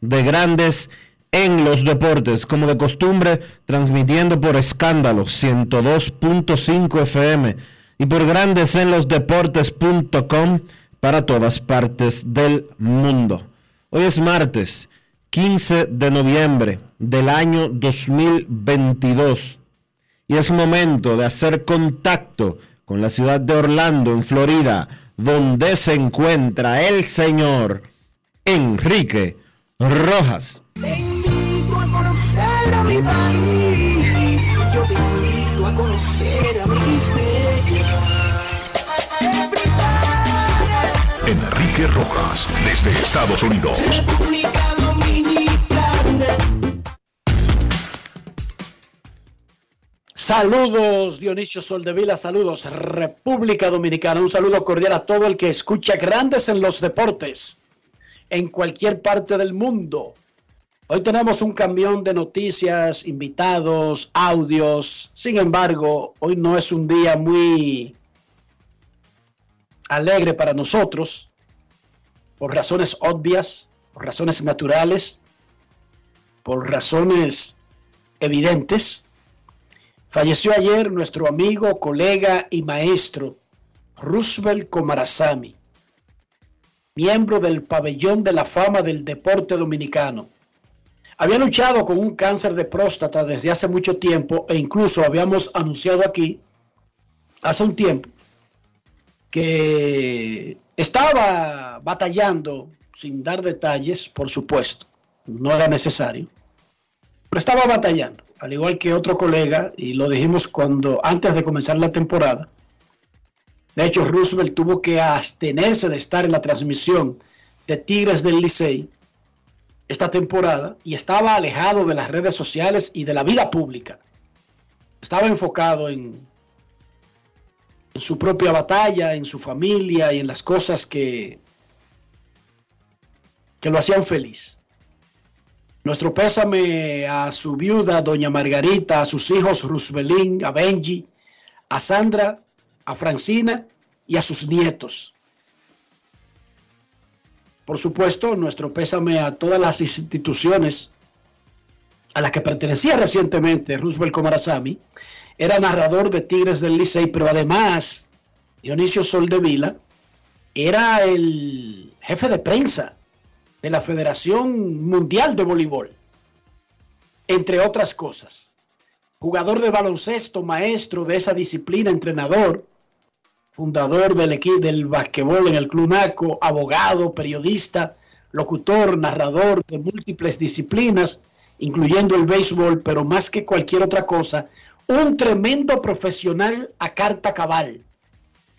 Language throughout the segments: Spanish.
de Grandes en los Deportes. Como de costumbre, transmitiendo por escándalo 102.5 FM y por grandesenlosdeportes.com para todas partes del mundo. Hoy es martes 15 de noviembre del año 2022 y es momento de hacer contacto con la ciudad de Orlando, en Florida, donde se encuentra el señor Enrique Rojas. Te invito a conocer a mi país. Yo te invito a conocer a mi Enrique Rojas, desde Estados Unidos. República Dominicana. Saludos Dionisio Soldevila, saludos República Dominicana, un saludo cordial a todo el que escucha Grandes en los Deportes en cualquier parte del mundo. Hoy tenemos un camión de noticias, invitados, audios. Sin embargo, hoy no es un día muy alegre para nosotros, por razones obvias, por razones naturales, por razones evidentes. Falleció ayer nuestro amigo, colega y maestro Roosevelt Comarazami, miembro del pabellón de la fama del deporte dominicano. Había luchado con un cáncer de próstata desde hace mucho tiempo e incluso habíamos anunciado aquí hace un tiempo que estaba batallando, sin dar detalles, por supuesto, no era necesario, pero estaba batallando, al igual que otro colega, y lo dijimos cuando antes de comenzar la temporada. De hecho, Roosevelt tuvo que abstenerse de estar en la transmisión de Tigres del Licey esta temporada y estaba alejado de las redes sociales y de la vida pública. Estaba enfocado en, su propia batalla, en su familia y en las cosas que, que lo hacían feliz. Nuestro pésame a su viuda, doña Margarita, a sus hijos Rusbelín, a Benji, a Sandra, a Francina y a sus nietos. Por supuesto, nuestro pésame a todas las instituciones a las que pertenecía recientemente Roosevelt Comarazami. Era narrador de Tigres del Licey, pero además Dionisio Soldevila era el jefe de prensa de la Federación Mundial de Voleibol, entre otras cosas. Jugador de baloncesto, maestro de esa disciplina, entrenador, fundador del equipo del basquetbol en el Club Naco, abogado, periodista, locutor, narrador de múltiples disciplinas, incluyendo el béisbol, pero más que cualquier otra cosa, un tremendo profesional a carta cabal,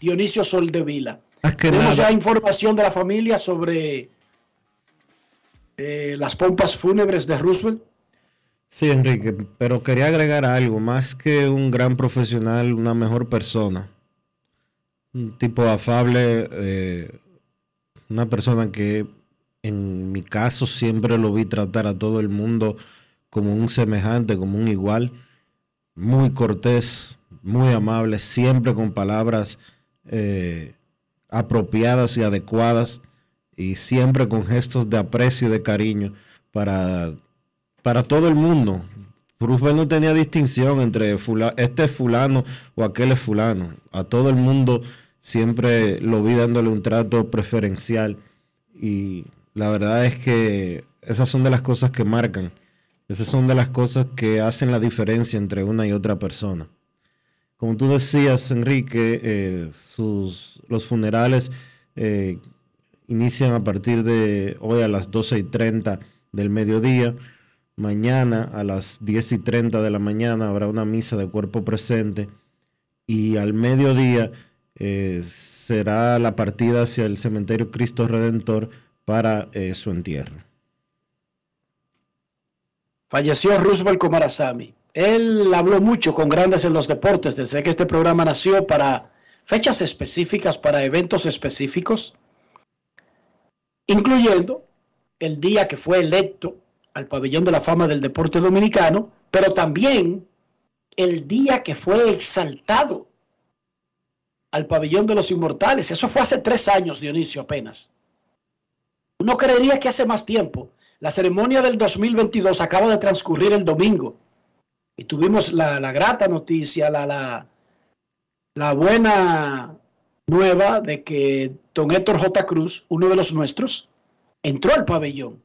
Dionisio Soldevila. Tenemos nada. ya información de la familia sobre eh, las pompas fúnebres de Roosevelt. Sí, Enrique, pero quería agregar algo, más que un gran profesional, una mejor persona. Un tipo afable, eh, una persona que en mi caso siempre lo vi tratar a todo el mundo como un semejante, como un igual, muy cortés, muy amable, siempre con palabras eh, apropiadas y adecuadas y siempre con gestos de aprecio y de cariño para para todo el mundo. Bruce no tenía distinción entre este es fulano o aquel es fulano. A todo el mundo siempre lo vi dándole un trato preferencial. Y la verdad es que esas son de las cosas que marcan. Esas son de las cosas que hacen la diferencia entre una y otra persona. Como tú decías, Enrique, eh, sus, los funerales eh, inician a partir de hoy a las 12 y 30 del mediodía. Mañana a las 10 y 30 de la mañana habrá una misa de cuerpo presente y al mediodía eh, será la partida hacia el cementerio Cristo Redentor para eh, su entierro. Falleció Roosevelt Comarazami. Él habló mucho con grandes en los deportes desde que este programa nació para fechas específicas, para eventos específicos, incluyendo el día que fue electo al pabellón de la fama del deporte dominicano, pero también el día que fue exaltado al pabellón de los inmortales. Eso fue hace tres años, Dionisio, apenas. Uno creería que hace más tiempo. La ceremonia del 2022 acaba de transcurrir el domingo y tuvimos la, grata noticia, la, la, la buena nueva de que don Héctor J. Cruz, uno de los nuestros, entró al pabellón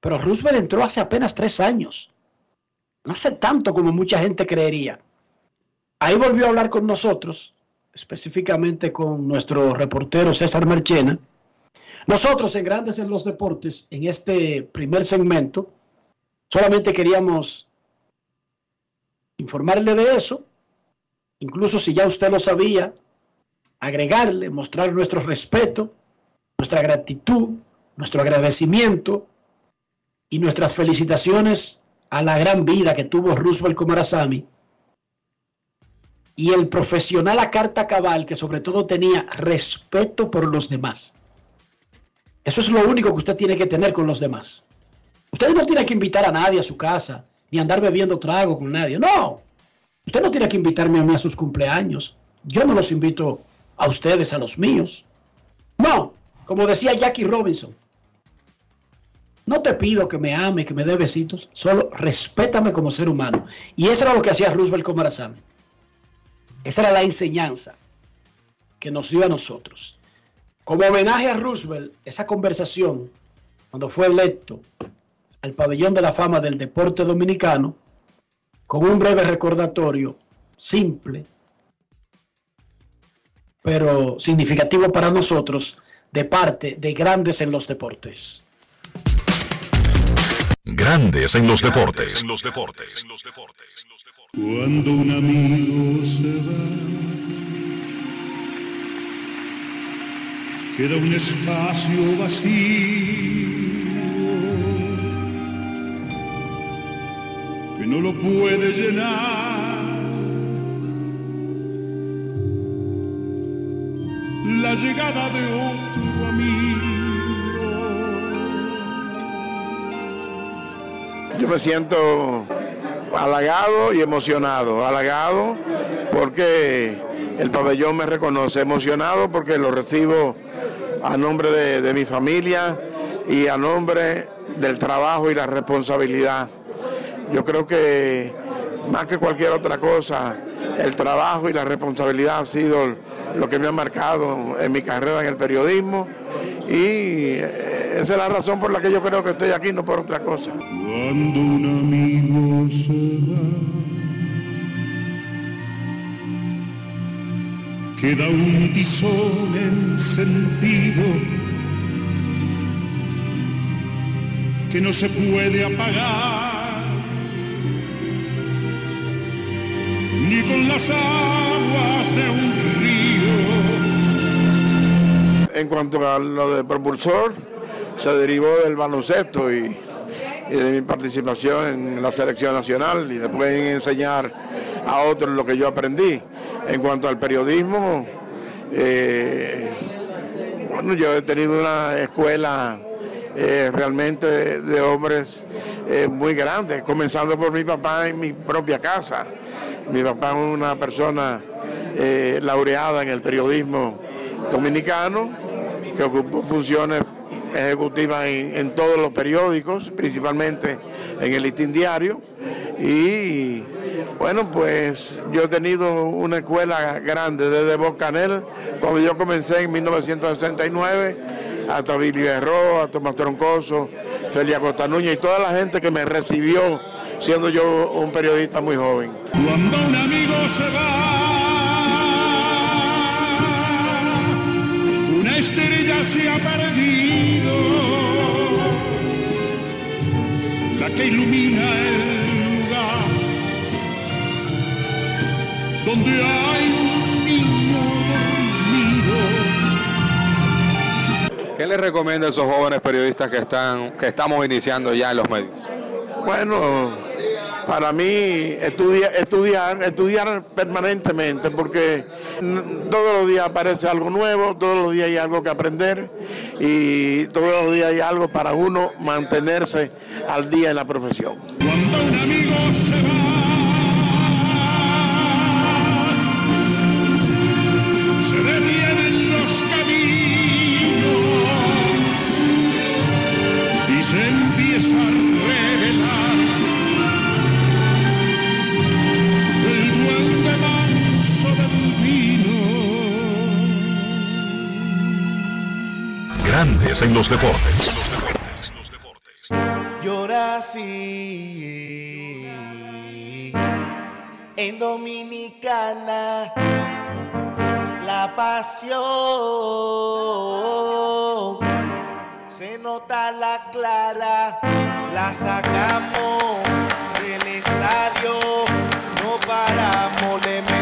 pero Roosevelt entró hace apenas tres años. No hace tanto como mucha gente creería. Ahí volvió a hablar con nosotros, específicamente con nuestro reportero César Marchena. Nosotros en Grandes en los Deportes, en este primer segmento, solamente queríamos informarle de eso, incluso si ya usted lo sabía, agregarle, mostrar nuestro respeto, nuestra gratitud, nuestro agradecimiento y nuestras felicitaciones a la gran vida que tuvo Roosevelt Komarasamy y el profesional a carta cabal que sobre todo tenía respeto por los demás. Eso es lo único que usted tiene que tener con los demás. Usted no tiene que invitar a nadie a su casa, ni andar bebiendo trago con nadie. No. Usted no tiene que invitarme a mí a sus cumpleaños. Yo no los invito a ustedes, a los míos. No. Como decía Jackie Robinson, no te pido que me ame, que me dé besitos, solo respétame como ser humano. Y eso era lo que hacía Roosevelt con Marazame. Esa era la enseñanza que nos dio a nosotros. Como homenaje a Roosevelt, esa conversación, cuando fue electo al pabellón de la fama del deporte dominicano, con un breve recordatorio simple, pero significativo para nosotros, de parte de grandes en los deportes. Grandes en los deportes. Cuando un amigo se va, queda un espacio vacío que no lo puede llenar. La llegada de otro amigo Yo me siento halagado y emocionado. Halagado porque el pabellón me reconoce, emocionado porque lo recibo a nombre de, mi familia y a nombre del trabajo y la responsabilidad. Yo creo que más que cualquier otra cosa, el trabajo y la responsabilidad ha sido lo que me ha marcado en mi carrera en el periodismo y esa es la razón por la que yo creo que estoy aquí, no por otra cosa. Cuando un amigo se va, queda un tizón sentido que no se puede apagar ni con las aguas de un. En cuanto a lo de propulsor, se derivó del baloncesto y, de mi participación en la selección nacional y después en enseñar a otros lo que yo aprendí. En cuanto al periodismo, eh, bueno, yo he tenido una escuela eh, realmente de, hombres eh, muy grandes, comenzando por mi papá en mi propia casa. Mi papá es una persona laureada en el periodismo dominicano, que ocupó funciones ejecutivas en, todos los periódicos, principalmente en el listín diario. Y bueno, pues yo he tenido una escuela grande desde Bocanel, cuando yo comencé en 1969, hasta Billy Berro, a Tomás Troncoso, Felia Costa y toda la gente que me recibió siendo yo un periodista muy joven. Cuando un amigo se va, estrella se ha perdido, la que ilumina el lugar donde hay un niño dormido. ¿Qué le recomienda a esos jóvenes periodistas que están que estamos iniciando ya en los medios? Bueno, para mí estudiar, estudiar, permanentemente, porque todos los días aparece algo nuevo, todos los días hay algo que aprender y todos los días hay algo para uno mantenerse al día en la profesión. En los deportes. Llora así en Dominicana la pasión se nota la clara la sacamos del estadio no paramos le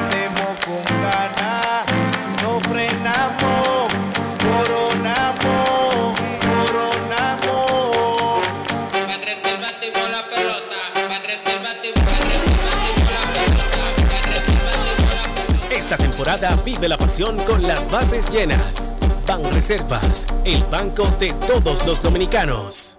vive la pasión con las bases llenas. Ban Reservas, el banco de todos los dominicanos.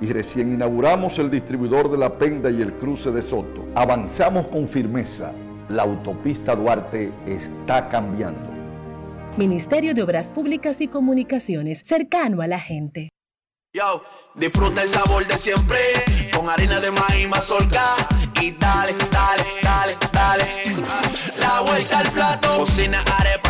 y recién inauguramos el distribuidor de La Penda y el cruce de Soto. Avanzamos con firmeza. La autopista Duarte está cambiando. Ministerio de Obras Públicas y Comunicaciones, cercano a la gente. Yo, disfruta el sabor de siempre con harina de maíz mazorca y dale, dale, dale, dale. La vuelta al plato, cocina arepa,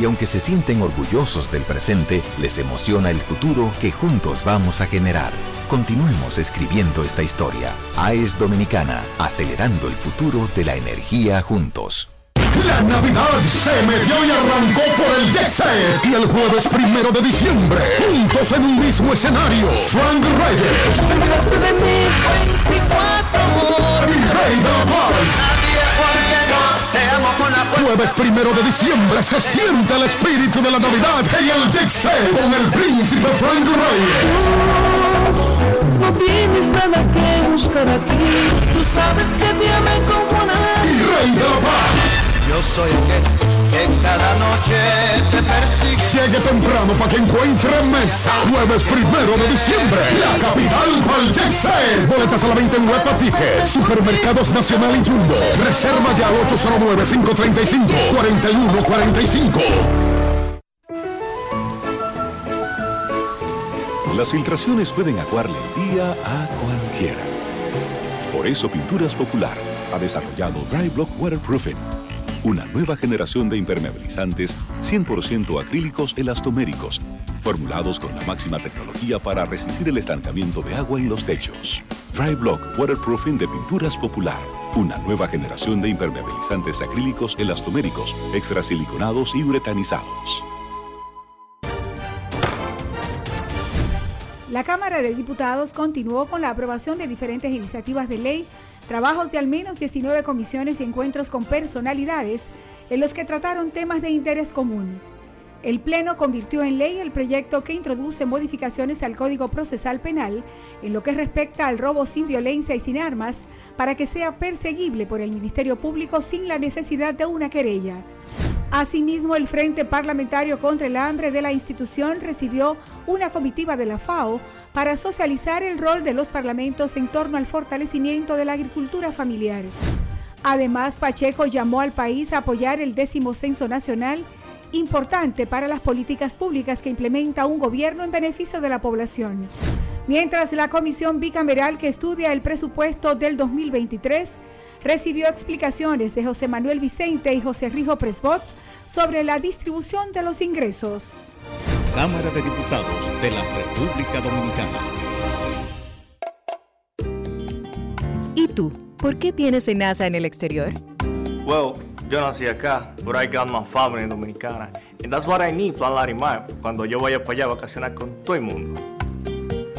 Y aunque se sienten orgullosos del presente, les emociona el futuro que juntos vamos a generar. Continuemos escribiendo esta historia. AES Dominicana, acelerando el futuro de la energía juntos. La Navidad se metió y arrancó por el Jet Set. Y el jueves primero de diciembre, juntos en un mismo escenario, Frank Reyes. Y Rey de la Paz. Jueves primero de diciembre se siente el espíritu de la Navidad en el Jet Set con el príncipe Frank Reyes. No tienes nada que buscar aquí. Tú sabes que te amé como nadie. Y Rey de la Paz. Yo soy aquel que cada noche te persigue. Llegue temprano para que encuentre mesa. Jueves primero de diciembre. La capital Set. Boletas a la venta en Ticket. Supermercados Nacional y Jumbo. Reserva ya al 809-535-4145. Las filtraciones pueden aguarle el día a cualquiera. Por eso Pinturas Popular ha desarrollado Dry Block Waterproofing, una nueva generación de impermeabilizantes 100% acrílicos elastoméricos, formulados con la máxima tecnología para resistir el estancamiento de agua en los techos. Dry Block Waterproofing de Pinturas Popular, una nueva generación de impermeabilizantes acrílicos elastoméricos, extrasiliconados y uretanizados. La Cámara de Diputados continuó con la aprobación de diferentes iniciativas de ley, trabajos de al menos 19 comisiones y encuentros con personalidades en los que trataron temas de interés común. El Pleno convirtió en ley el proyecto que introduce modificaciones al Código Procesal Penal en lo que respecta al robo sin violencia y sin armas para que sea perseguible por el Ministerio Público sin la necesidad de una querella. Asimismo, el Frente Parlamentario contra el Hambre de la institución recibió una comitiva de la FAO para socializar el rol de los parlamentos en torno al fortalecimiento de la agricultura familiar. Además, Pacheco llamó al país a apoyar el décimo censo nacional, importante para las políticas públicas que implementa un gobierno en beneficio de la población. Mientras la comisión bicameral que estudia el presupuesto del 2023 recibió explicaciones de José Manuel Vicente y José Rijo Presbot sobre la distribución de los ingresos. Cámara de Diputados de la República Dominicana. ¿Y tú? ¿Por qué tienes enaza en el exterior? Well, yo nací acá, but I got my family dominicana. And that's what I need, Plan Larimar, cuando yo vaya para allá a vacacionar con todo el mundo.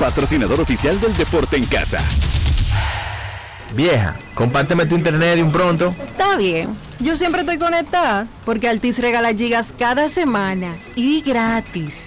patrocinador oficial del deporte en casa. Vieja, compárteme tu internet de un pronto. Está bien. Yo siempre estoy conectada porque Altis regala gigas cada semana y gratis.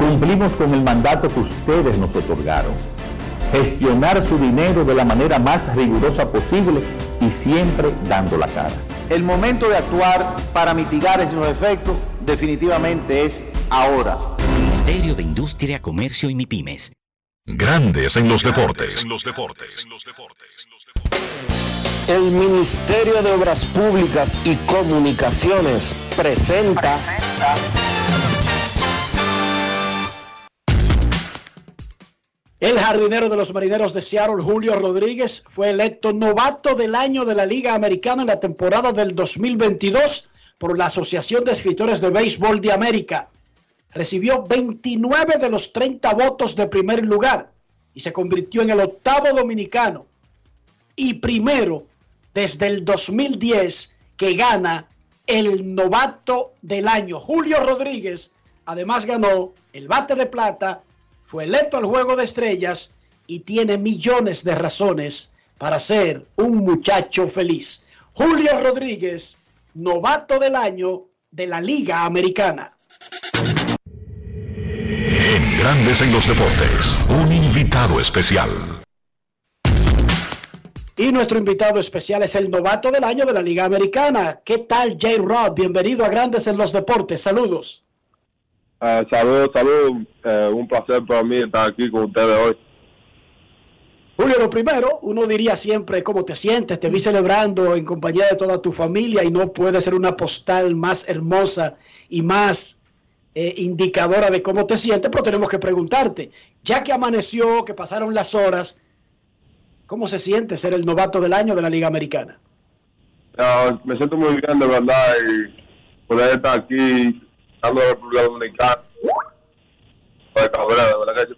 Cumplimos con el mandato que ustedes nos otorgaron. Gestionar su dinero de la manera más rigurosa posible y siempre dando la cara. El momento de actuar para mitigar esos efectos definitivamente es ahora. Ministerio de Industria, Comercio y MIPIMES. Grandes en los deportes. El Ministerio de Obras Públicas y Comunicaciones presenta El jardinero de los marineros de Seattle, Julio Rodríguez, fue electo novato del año de la Liga Americana en la temporada del 2022 por la Asociación de Escritores de Béisbol de América. Recibió 29 de los 30 votos de primer lugar y se convirtió en el octavo dominicano y primero desde el 2010 que gana el novato del año. Julio Rodríguez además ganó el bate de plata fue electo al Juego de Estrellas y tiene millones de razones para ser un muchacho feliz. Julio Rodríguez, novato del año de la Liga Americana. Grandes en los deportes, un invitado especial. Y nuestro invitado especial es el novato del año de la Liga Americana. ¿Qué tal, Jay Robb? Bienvenido a Grandes en los Deportes. Saludos. Uh, saludos, saludos. Uh, un placer para mí estar aquí con ustedes hoy. Julio, lo primero, uno diría siempre cómo te sientes. Te vi celebrando en compañía de toda tu familia y no puede ser una postal más hermosa y más eh, indicadora de cómo te sientes, pero tenemos que preguntarte, ya que amaneció, que pasaron las horas, ¿cómo se siente ser el novato del año de la Liga Americana? Uh, me siento muy bien, de verdad, y poder estar aquí a la República Dominicana. Pues, cabrera, de verdad que yo,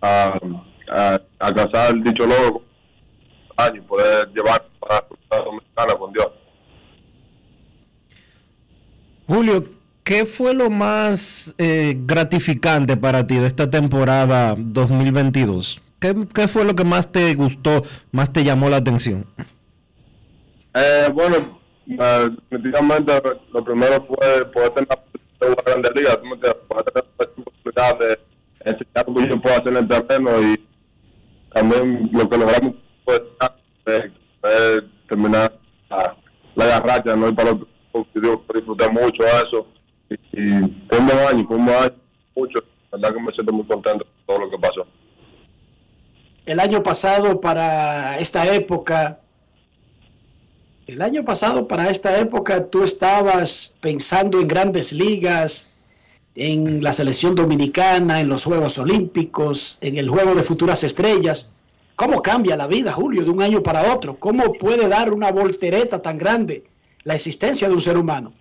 a, a, a casar dicho loco año poder llevar para la República Dominicana con Dios. Julio, ¿qué fue lo más eh, gratificante para ti de esta temporada 2022? ¿Qué, ¿Qué fue lo que más te gustó, más te llamó la atención? Eh, bueno, Uh, definitivamente lo primero fue poder tener una grande liga, poder tener la oportunidad de enseñar lo que yo puedo hacer en el terreno y también lo que logramos fue de terminar la, la garracha, no y para lo que yo disfruté mucho eso. Y, y fue año, fue año, mucho, la verdad que me siento muy contento con todo lo que pasó. El año pasado para esta época el año pasado, para esta época, tú estabas pensando en grandes ligas, en la selección dominicana, en los Juegos Olímpicos, en el Juego de Futuras Estrellas. ¿Cómo cambia la vida, Julio, de un año para otro? ¿Cómo puede dar una voltereta tan grande la existencia de un ser humano?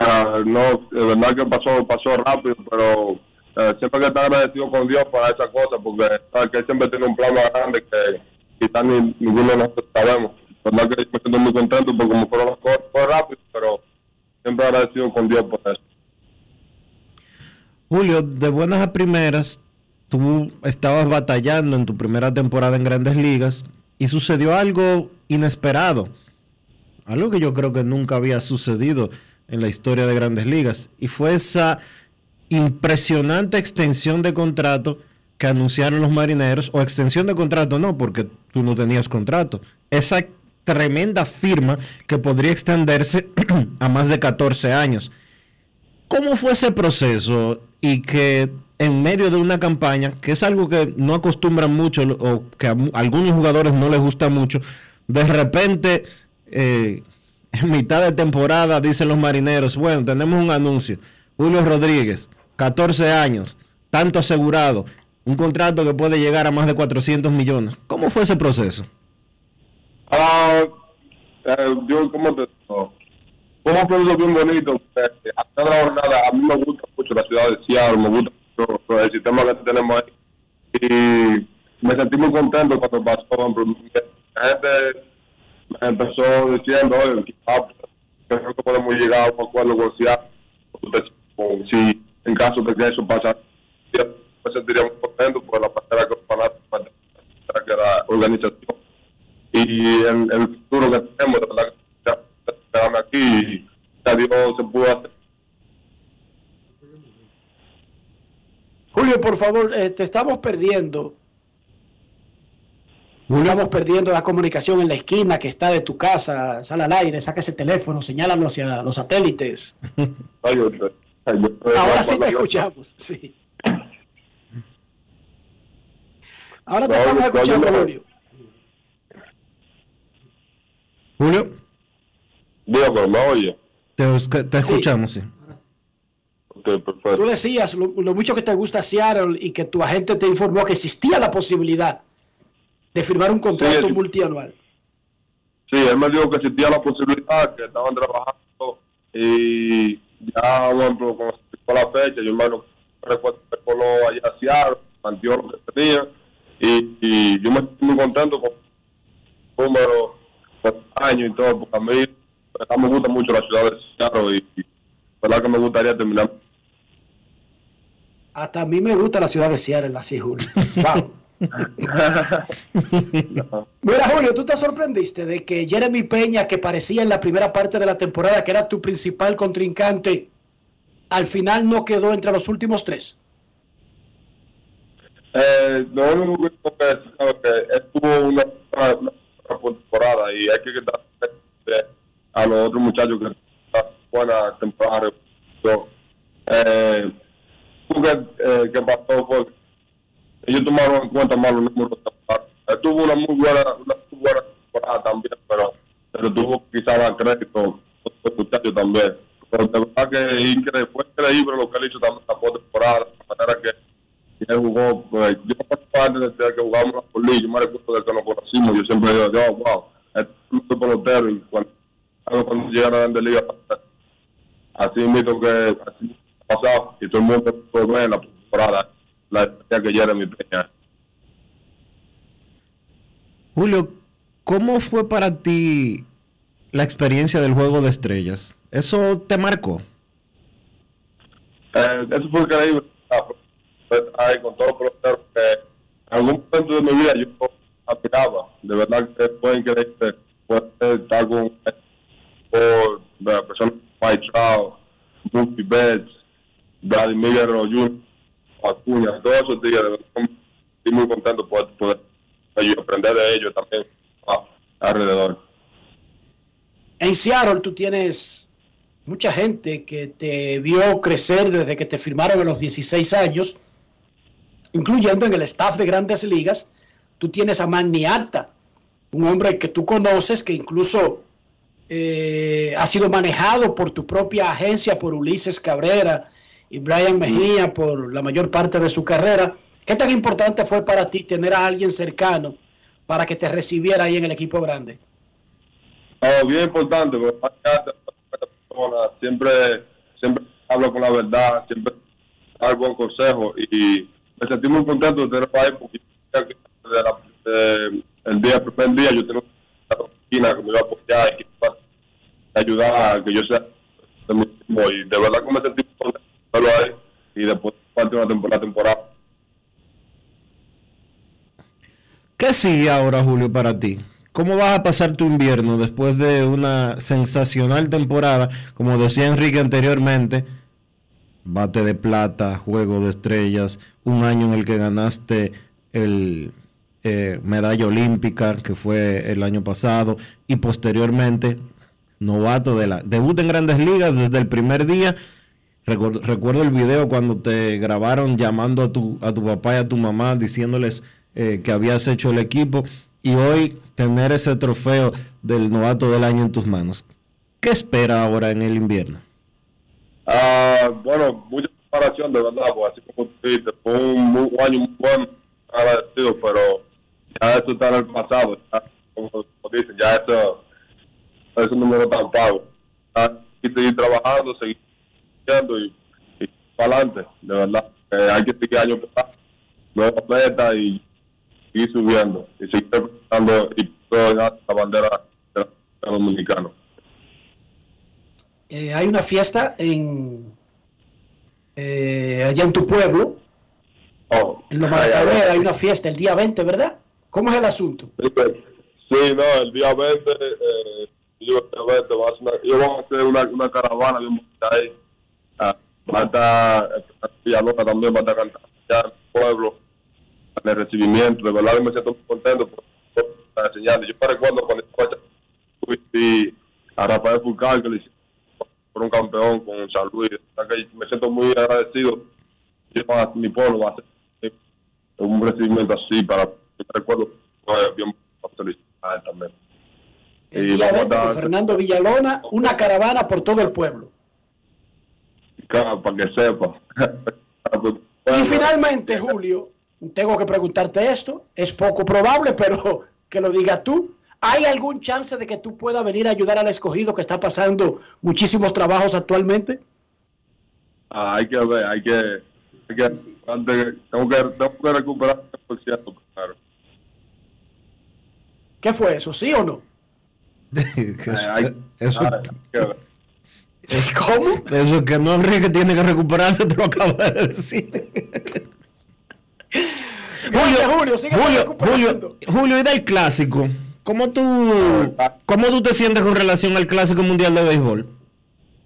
Uh, no, de verdad que pasó, pasó rápido, pero uh, siempre que estar agradecido con Dios para esa cosa, porque uh, que siempre tiene un plan más grande que quizás ni, ninguno de nosotros sabemos verdad que me siento muy contento porque como fueron las cosas fue rápido, pero siempre agradecido con Dios por eso. Julio, de buenas a primeras, tú estabas batallando en tu primera temporada en Grandes Ligas y sucedió algo inesperado, algo que yo creo que nunca había sucedido en la historia de Grandes Ligas, y fue esa impresionante extensión de contrato que anunciaron los marineros, o extensión de contrato no, porque tú no tenías contrato, esa tremenda firma que podría extenderse a más de 14 años. ¿Cómo fue ese proceso y que en medio de una campaña, que es algo que no acostumbran mucho o que a algunos jugadores no les gusta mucho, de repente, eh, en mitad de temporada, dicen los marineros, bueno, tenemos un anuncio, Julio Rodríguez, 14 años, tanto asegurado, un contrato que puede llegar a más de 400 millones. ¿Cómo fue ese proceso? Ah, eh, yo, ¿cómo te digo? Fue un proceso bien bonito. Eh, a cada jornada, a mí me gusta mucho la ciudad de Seattle, me gusta mucho el sistema que tenemos ahí. Y me sentí muy contento cuando pasó. La gente me empezó diciendo, oye, quizás creo que podemos llegar a un acuerdo con Seattle. Si en caso de que eso pasa, me sentiría muy contento por la manera que los fanáticos, que la organización y en, el futuro que tenemos, de verdad que quedarme aquí y ya Dios se pudo hacer. Julio, por favor, eh, te estamos perdiendo. Estamos perdiendo la comunicación en la esquina que está de tu casa. Sale al aire, saca ese teléfono, señálalo hacia los satélites. Ahora sí te escuchamos, sí. Ahora te No, estamos no, escuchando, Julio. Julio, pero me oye. te, te escuchamos, sí. Ok, perfecto. Tú decías lo, lo mucho que te gusta Seattle y que tu agente te informó que existía la posibilidad de firmar un contrato Sí, multianual. Sí, él me dijo que existía la posibilidad, que estaban trabajando y ya, por ejemplo, cuando se fijó la fecha, yo hermano recuerdo que Polo allá a Seattle, planteó lo que tenía y, y yo me estoy muy contento con el número años y todo, porque a mí me gusta mucho la ciudad de Seattle y, y verdad que me gustaría terminar. Hasta a mí me gusta la ciudad de Seattle, así, Julio. Wow. Mira, Julio, tú te sorprendiste de que Jeremy Peña, que parecía en la primera parte de la temporada que era tu principal contrincante, al final no quedó entre los últimos tres. Eh, que tengo que decir es que él tuvo una, buena temporada y hay que quitar a los otros muchachos que buena temporada. Yo, eh, lo que, eh, que pasó fue que ellos tomaron en cuenta más los números de tuvo una muy buena, una muy buena temporada también, pero, pero tuvo quizás más crédito los muchachos también. Pero de verdad que fue increíble lo que él hizo también la temporada, la manera que él jugó, pues, yo parte desde que jugamos la polilla, yo me recuerdo de que nos conocimos, yo siempre digo, yo, wow, este es un pelotero y cuando, cuando llegan a la Grande liga, así mismo que así pasado y todo el mundo ver en la temporada la historia que Jeremy Peña. Julio, ¿cómo fue para ti la experiencia del juego de estrellas? ¿Eso te marcó? Eh, eso fue increíble, pues, ahí con los peloteros que en algún momento de mi vida yo admiraba, de verdad que fue increíble poder estar con por la persona Mike Trout, Mookie Betts, Vladimir Guerrero Jr., Acuña, todos esos días, de verdad, estoy muy contento por poder y aprender de ellos también ah, alrededor. En Seattle tú tienes mucha gente que te vio crecer desde que te firmaron a los 16 años, incluyendo en el staff de grandes ligas. Tú tienes a Manny Atta, un hombre que tú conoces, que incluso eh, ha sido manejado por tu propia agencia, por Ulises Cabrera y Brian Mejía por la mayor parte de su carrera. ¿Qué tan importante fue para ti tener a alguien cercano para que te recibiera ahí en el equipo grande? Oh, bien importante, siempre, siempre hablo con la verdad, siempre da buen consejo y me sentí muy contento de tener a él porque la- de- el día, el primer día yo tenía una oficina que me iba a apoyar y que ayudar a que yo sea de mismo y de verdad que me sentí contento de verlo a él y después parte de una temporada. ¿Qué sigue ahora, Julio, para ti? ¿Cómo vas a pasar tu invierno después de una sensacional temporada? Como decía Enrique anteriormente, bate de plata, juego de estrellas, un año en el que ganaste el eh, medalla olímpica, que fue el año pasado, y posteriormente novato de la debut en grandes ligas desde el primer día. Recuerdo, el video cuando te grabaron llamando a tu, a tu papá y a tu mamá diciéndoles eh, que habías hecho el equipo y hoy tener ese trofeo del novato del año en tus manos. ¿Qué espera ahora en el invierno? Ah, bueno, mucha preparación, de verdad, pues, así como tú dijiste, fue un, muy- un año muy bueno, agradecido, pero ya esto está en el pasado, como, como dicen, ya eso no me lo tan pago. Y seguir trabajando, seguir y, y para adelante, de verdad. Eh, hay que seguir año por año, nueva meta y seguir subiendo, y seguir representando y alto la bandera de los dominicanos. Eh, hay una fiesta en eh, allá en tu pueblo, Oh, en Loma de Cabrera, ay. hay una fiesta el día 20, ¿verdad? ¿Cómo es el asunto? Sí, no, el día 20, eh, yo, el 20 va a ser una, yo vamos a hacer una, una caravana bien bonita ahí. Ah, va a estar Villalona también, va a estar cantando en el pueblo, en el recibimiento. De verdad, me siento muy contento por, por estar enseñando. Yo recuerdo cuando esta fecha fui a Rafael Fulcar, que le hicimos por un campeón con San Luis. O sea que me siento muy agradecido. Yo a mi pueblo va a hacer un recibimiento así para recuerdo bien también. El Y día vamos a 20 con dar- Fernando Villalona, una caravana por todo el pueblo. Claro, para que sepa. Y finalmente, Julio, tengo que preguntarte esto. Es poco probable, pero que lo digas tú. ¿Hay algún chance de que tú puedas venir a ayudar al escogido que está pasando muchísimos trabajos actualmente? Ah, hay que ver, hay que, hay que antes, tengo que, tengo que recuperar el concierto primero. ¿Qué fue eso? ¿Sí o no? eso, hay que ver. ¿Cómo? eso es que no Enrique tiene que recuperarse, te lo acabo de decir. Gracias, Julio. Sigue Julio, recuperando. Julio, Julio, y del clásico. ¿Cómo tú, ¿Cómo tú te sientes con relación al clásico mundial de béisbol?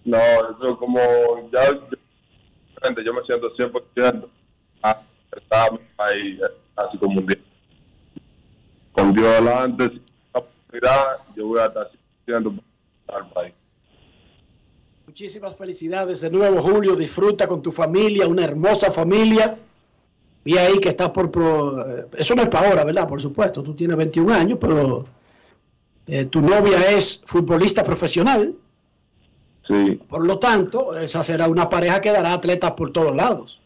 No, eso como ya, yo, yo me siento 100% a estar ahí, un día. Con Dios adelante, si una oportunidad, yo voy a estar 100% para el país. Muchísimas felicidades de nuevo, Julio. Disfruta con tu familia, una hermosa familia. Vi ahí que está por... pro- eh, Eso no es para ahora, ¿verdad? Por supuesto, tú tienes 21 años, pero eh, tu novia es futbolista profesional. Sí. Por lo tanto, esa será una pareja que dará atletas por todos lados.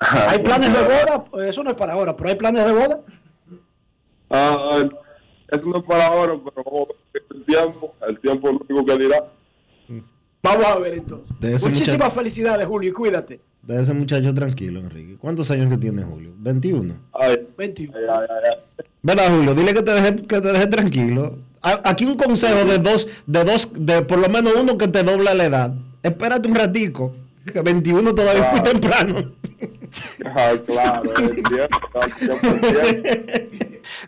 ¿Hay planes de boda? Eso no es para ahora, pero ¿hay planes de boda? Ah, eso no es para ahora, pero el tiempo, el tiempo es lo único que dirá. Vamos a ver entonces. Muchísimas muchacho- felicidades, Julio, y cuídate. De ese muchacho tranquilo, Enrique. ¿Cuántos años que tiene Julio? 21. Ay, 21. ay, ay, ay. ¿Verdad, Julio? Dile que te deje, que te deje tranquilo. A- Aquí un consejo de dos, de dos, de por lo menos uno que te dobla la edad. Espérate un ratico, que 21 todavía es muy temprano. Ah, claro.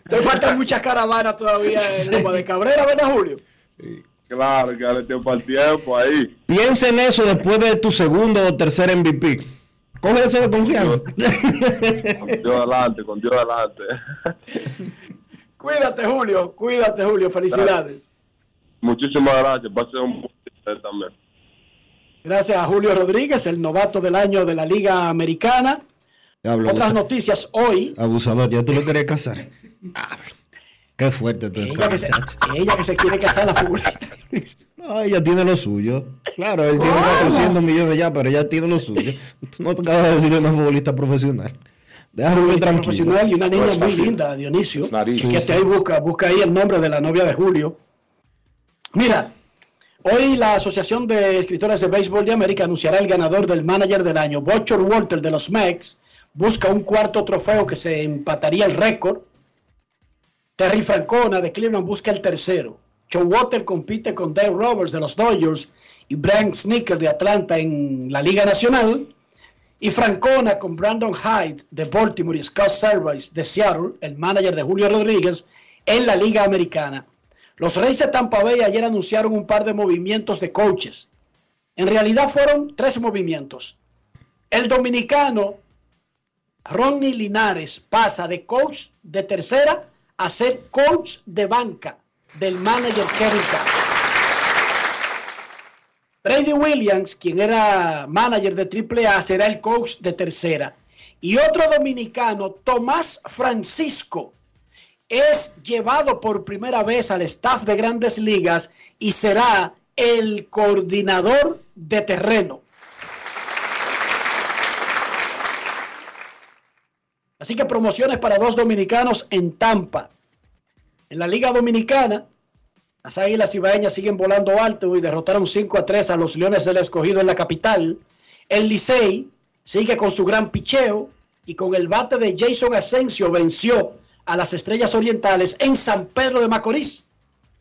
Te faltan muchas caravanas todavía en Loma de Cabrera, ¿verdad, Julio? Claro, que dale tiempo al tiempo ahí. Piensa en eso después de tu segundo o tercer MVP. Coge eso de confianza. Con Dios adelante, con Dios adelante. Cuídate, Julio. Cuídate, Julio. Felicidades. Muchísimas gracias. Pase un buen día también. Gracias a Julio Rodríguez, el novato del año de la Liga Americana. Diablo, Otras noticias hoy. Abusador, ya tú lo querías casar. Diablo. Qué fuerte tú Ella estás, que, se, muchacho. ella que se quiere casar, la futbolista. No, ella tiene lo suyo. Claro, él tiene ¿Cómo? 400 millones ya, pero ella tiene lo suyo. Tú no te acabas de decirle a una futbolista profesional. Déjame tranquilo. profesional y una niña No muy linda, Dionisio. Es. Que te ahí busca, busca ahí el nombre de la novia de Julio. Mira, hoy la Asociación de Escritores de Béisbol de América anunciará el ganador del manager del año. Butcher Walter de los Mex busca un cuarto trofeo que se empataría el récord. Terry Francona de Cleveland busca el tercero. Joe Walter compite con Dave Roberts de los Dodgers y Brian Snicker de Atlanta en la Liga Nacional. Y Francona con Brandon Hyde de Baltimore y Scott Service de Seattle, el manager de Julio Rodríguez, en la Liga Americana. Los Reyes de Tampa Bay ayer anunciaron un par de movimientos de coaches. En realidad fueron tres movimientos. El dominicano Ronnie Linares pasa de coach de tercera a ser coach de banca del manager Cash. Brady Williams, quien era manager de AAA, será el coach de tercera. Y otro dominicano, Tomás Francisco, es llevado por primera vez al staff de grandes ligas y será el coordinador de terreno. Así que promociones para dos dominicanos en Tampa. En la Liga Dominicana, las Águilas Ibaeñas siguen volando alto y derrotaron 5 a 3 a los Leones del Escogido en la capital. El Licey sigue con su gran picheo y con el bate de Jason Asensio venció a las Estrellas Orientales en San Pedro de Macorís.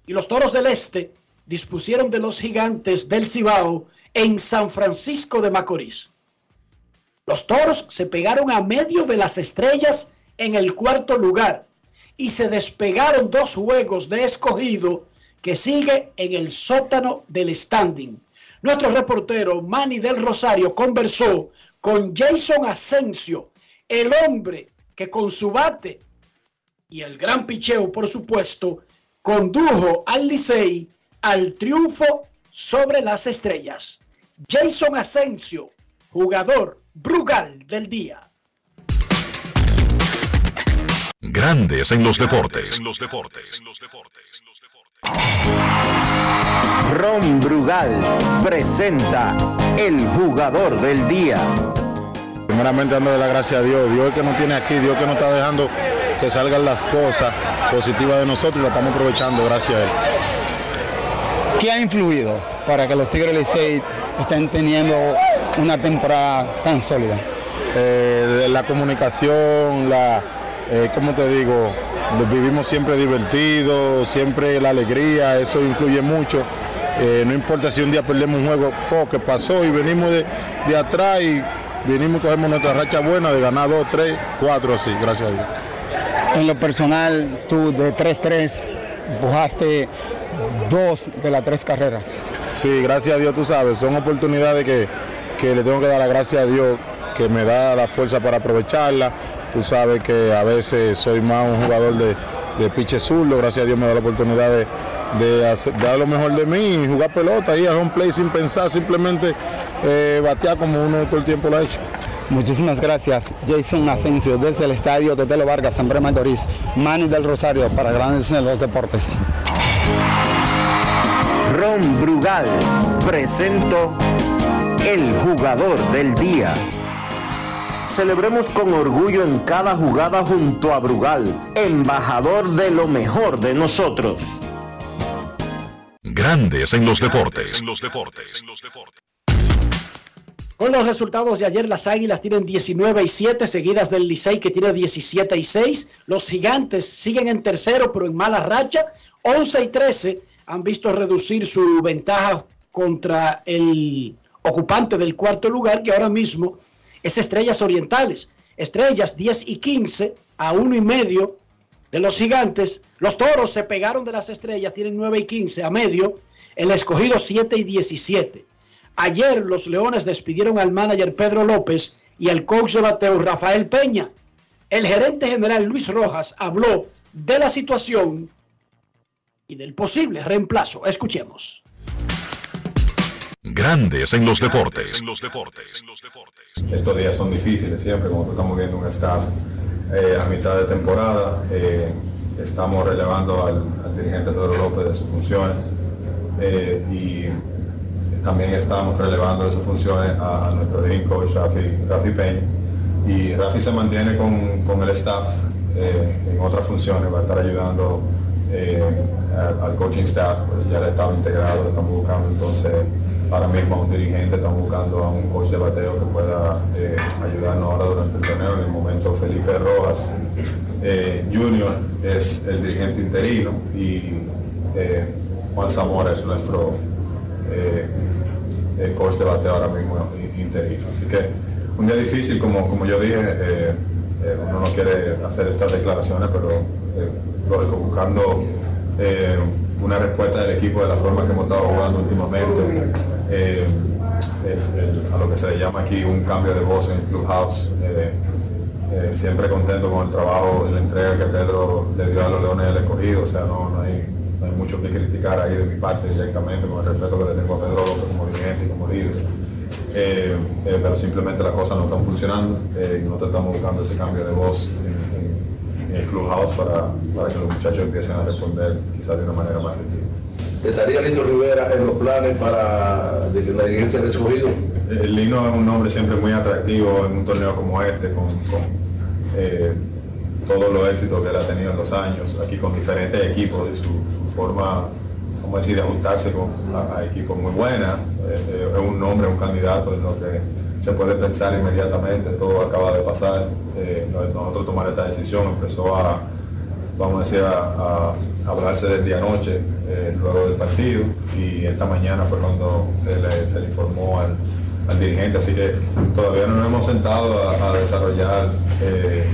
Y los Toros del Este dispusieron de los Gigantes del Cibao en San Francisco de Macorís. Los Toros se pegaron a medio de las Estrellas en el cuarto lugar y se despegaron dos juegos de escogido que sigue en el sótano del standing. Nuestro reportero Manny del Rosario conversó con Jason Asensio, el hombre que con su bate y el gran picheo, por supuesto, condujo al Licey al triunfo sobre las estrellas. Jason Asensio, jugador Brugal del día. Grandes en los deportes. Ron Brugal presenta el jugador del día. Primeramente dándole la gracia a Dios, Dios que nos tiene aquí, Dios que nos está dejando que salgan las cosas positivas de nosotros y lo estamos aprovechando gracias a Él. ¿Qué ha influido para que los Tigres Licey estén teniendo una temporada tan sólida? Eh, la comunicación, la, eh, ¿cómo te digo? Vivimos siempre divertidos, siempre la alegría, eso influye mucho. Eh, no importa si un día perdemos un juego, fue que pasó y venimos de, de atrás y venimos y cogemos nuestra racha buena de ganar dos, tres, cuatro así, gracias a Dios. En lo personal, tú de 3-3 empujaste dos de las tres carreras. Sí, gracias a Dios, tú sabes, son oportunidades que, que le tengo que dar la gracia a Dios que me da la fuerza para aprovecharla. Tú sabes que a veces soy más un jugador de, de piche zurdo, gracias a Dios me da la oportunidad de, de, hacer, de dar lo mejor de mí y jugar pelota y a un play sin pensar, simplemente eh, batear como uno todo el tiempo lo ha hecho. Muchísimas gracias, Jason Asensio, desde el estadio Totelo Vargas, San Brema Doriz, Manny del Rosario, para Grandes en los Deportes. Ron Brugal presento el jugador del día. Celebremos con orgullo en cada jugada junto a Brugal, embajador de lo mejor de nosotros. Grandes en los deportes. Con los resultados de ayer, las Águilas tienen 19 y 7, seguidas del Licey que tiene 17 y 6. Los Gigantes siguen en tercero, pero en mala racha. 11 y 13 han visto reducir su ventaja contra el ocupante del cuarto lugar, que ahora mismo es Estrellas Orientales. Estrellas 10 y 15 a uno y medio de los gigantes. Los toros se pegaron de las estrellas, tienen 9 y 15 a medio. El escogido 7 y 17. Ayer los Leones despidieron al manager Pedro López y al coach de bateo Rafael Peña. El gerente general Luis Rojas habló de la situación y del posible reemplazo. Escuchemos. Grandes en los deportes. Estos días son difíciles siempre, como estamos viendo un staff eh, a mitad de temporada. eh, estamos relevando al, al dirigente Pedro López de sus funciones eh, y también estamos relevando de sus funciones a, a nuestro dream coach Rafi, Rafi Peña. Y Rafi se mantiene con, con el staff eh, en otras funciones, va a estar ayudando eh, al, coaching staff, pues ya le estaba integrado, estamos buscando entonces ahora mismo a un dirigente, estamos buscando a un coach de bateo que pueda eh, ayudarnos ahora durante el torneo. En el momento Felipe Rojas eh, Junior es el dirigente interino y eh, Juan Zamora es nuestro coach de bateo ahora mismo interino. Así que un día difícil, como, como yo dije, uno no quiere hacer estas declaraciones, pero lógico, buscando eh, una respuesta del equipo de la forma que hemos estado jugando últimamente, eh, a lo que se le llama aquí un cambio de voz en el clubhouse. eh, eh, siempre contento con el trabajo y la entrega que Pedro le dio a los Leones del Escogido, o sea, no, no hay, no hay mucho que criticar ahí de mi parte directamente, con el respeto que le tengo a Pedro como dirigente y como líder. Pero simplemente las cosas no están funcionando y nosotros estamos buscando ese cambio de voz para, para que los muchachos empiecen a responder quizás de una manera más efectiva. ¿Estaría Lito Rivera en los planes para de la dirigencia del escogido? El Lino es un nombre siempre muy atractivo en un torneo como este, con, con, eh, todos los éxitos que él ha tenido en los años, aquí con diferentes equipos y su, su forma, como decir, de ajustarse con, a, a equipos muy buenas. Eh, eh, es un nombre, un candidato en lo que se puede pensar inmediatamente, todo acaba de pasar, eh, nosotros tomar esta decisión empezó a, vamos a decir, a, hablarse desde anoche, eh, luego del partido, y esta mañana fue cuando se le, se informó al, al dirigente, así que todavía no nos hemos sentado a, desarrollar eh,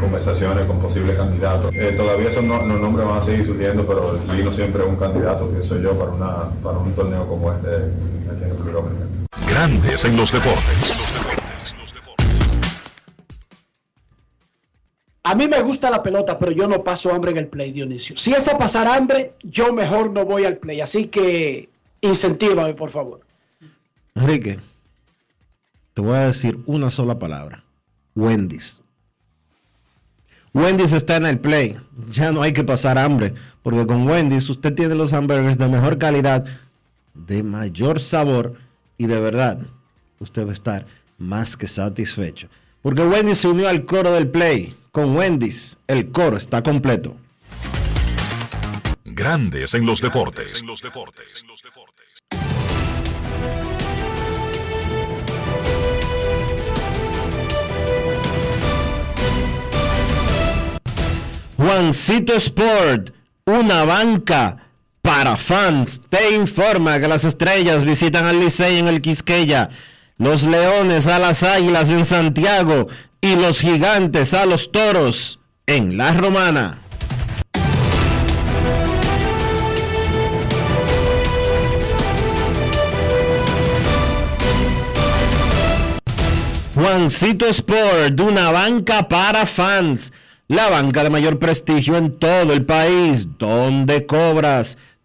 conversaciones con posibles candidatos. Todavía esos no- los nombres van a seguir surgiendo, pero Lino siempre un candidato, pienso yo, para, una, para un torneo como este. Grandes en los deportes. A mí me gusta la pelota, pero yo no paso hambre en el play, Dionisio. Si es a pasar hambre, yo mejor no voy al play. Así que Incentívame, por favor. Enrique, te voy a decir una sola palabra. Wendy's. Wendy's está en el play. Ya no hay que pasar hambre, porque con Wendy's usted tiene los hamburgers de mejor calidad, de mayor sabor y de verdad usted va a estar más que satisfecho. Porque Wendy's se unió al coro del play. Con Wendy's, el coro está completo. Grandes en los deportes. Juancito Sport, una banca para fans, te informa que las estrellas visitan al Licey en el Quisqueya, los leones a las águilas en Santiago y los gigantes a los toros en La Romana. Juancito Sport, una banca para fans, la banca de mayor prestigio en todo el país, donde cobras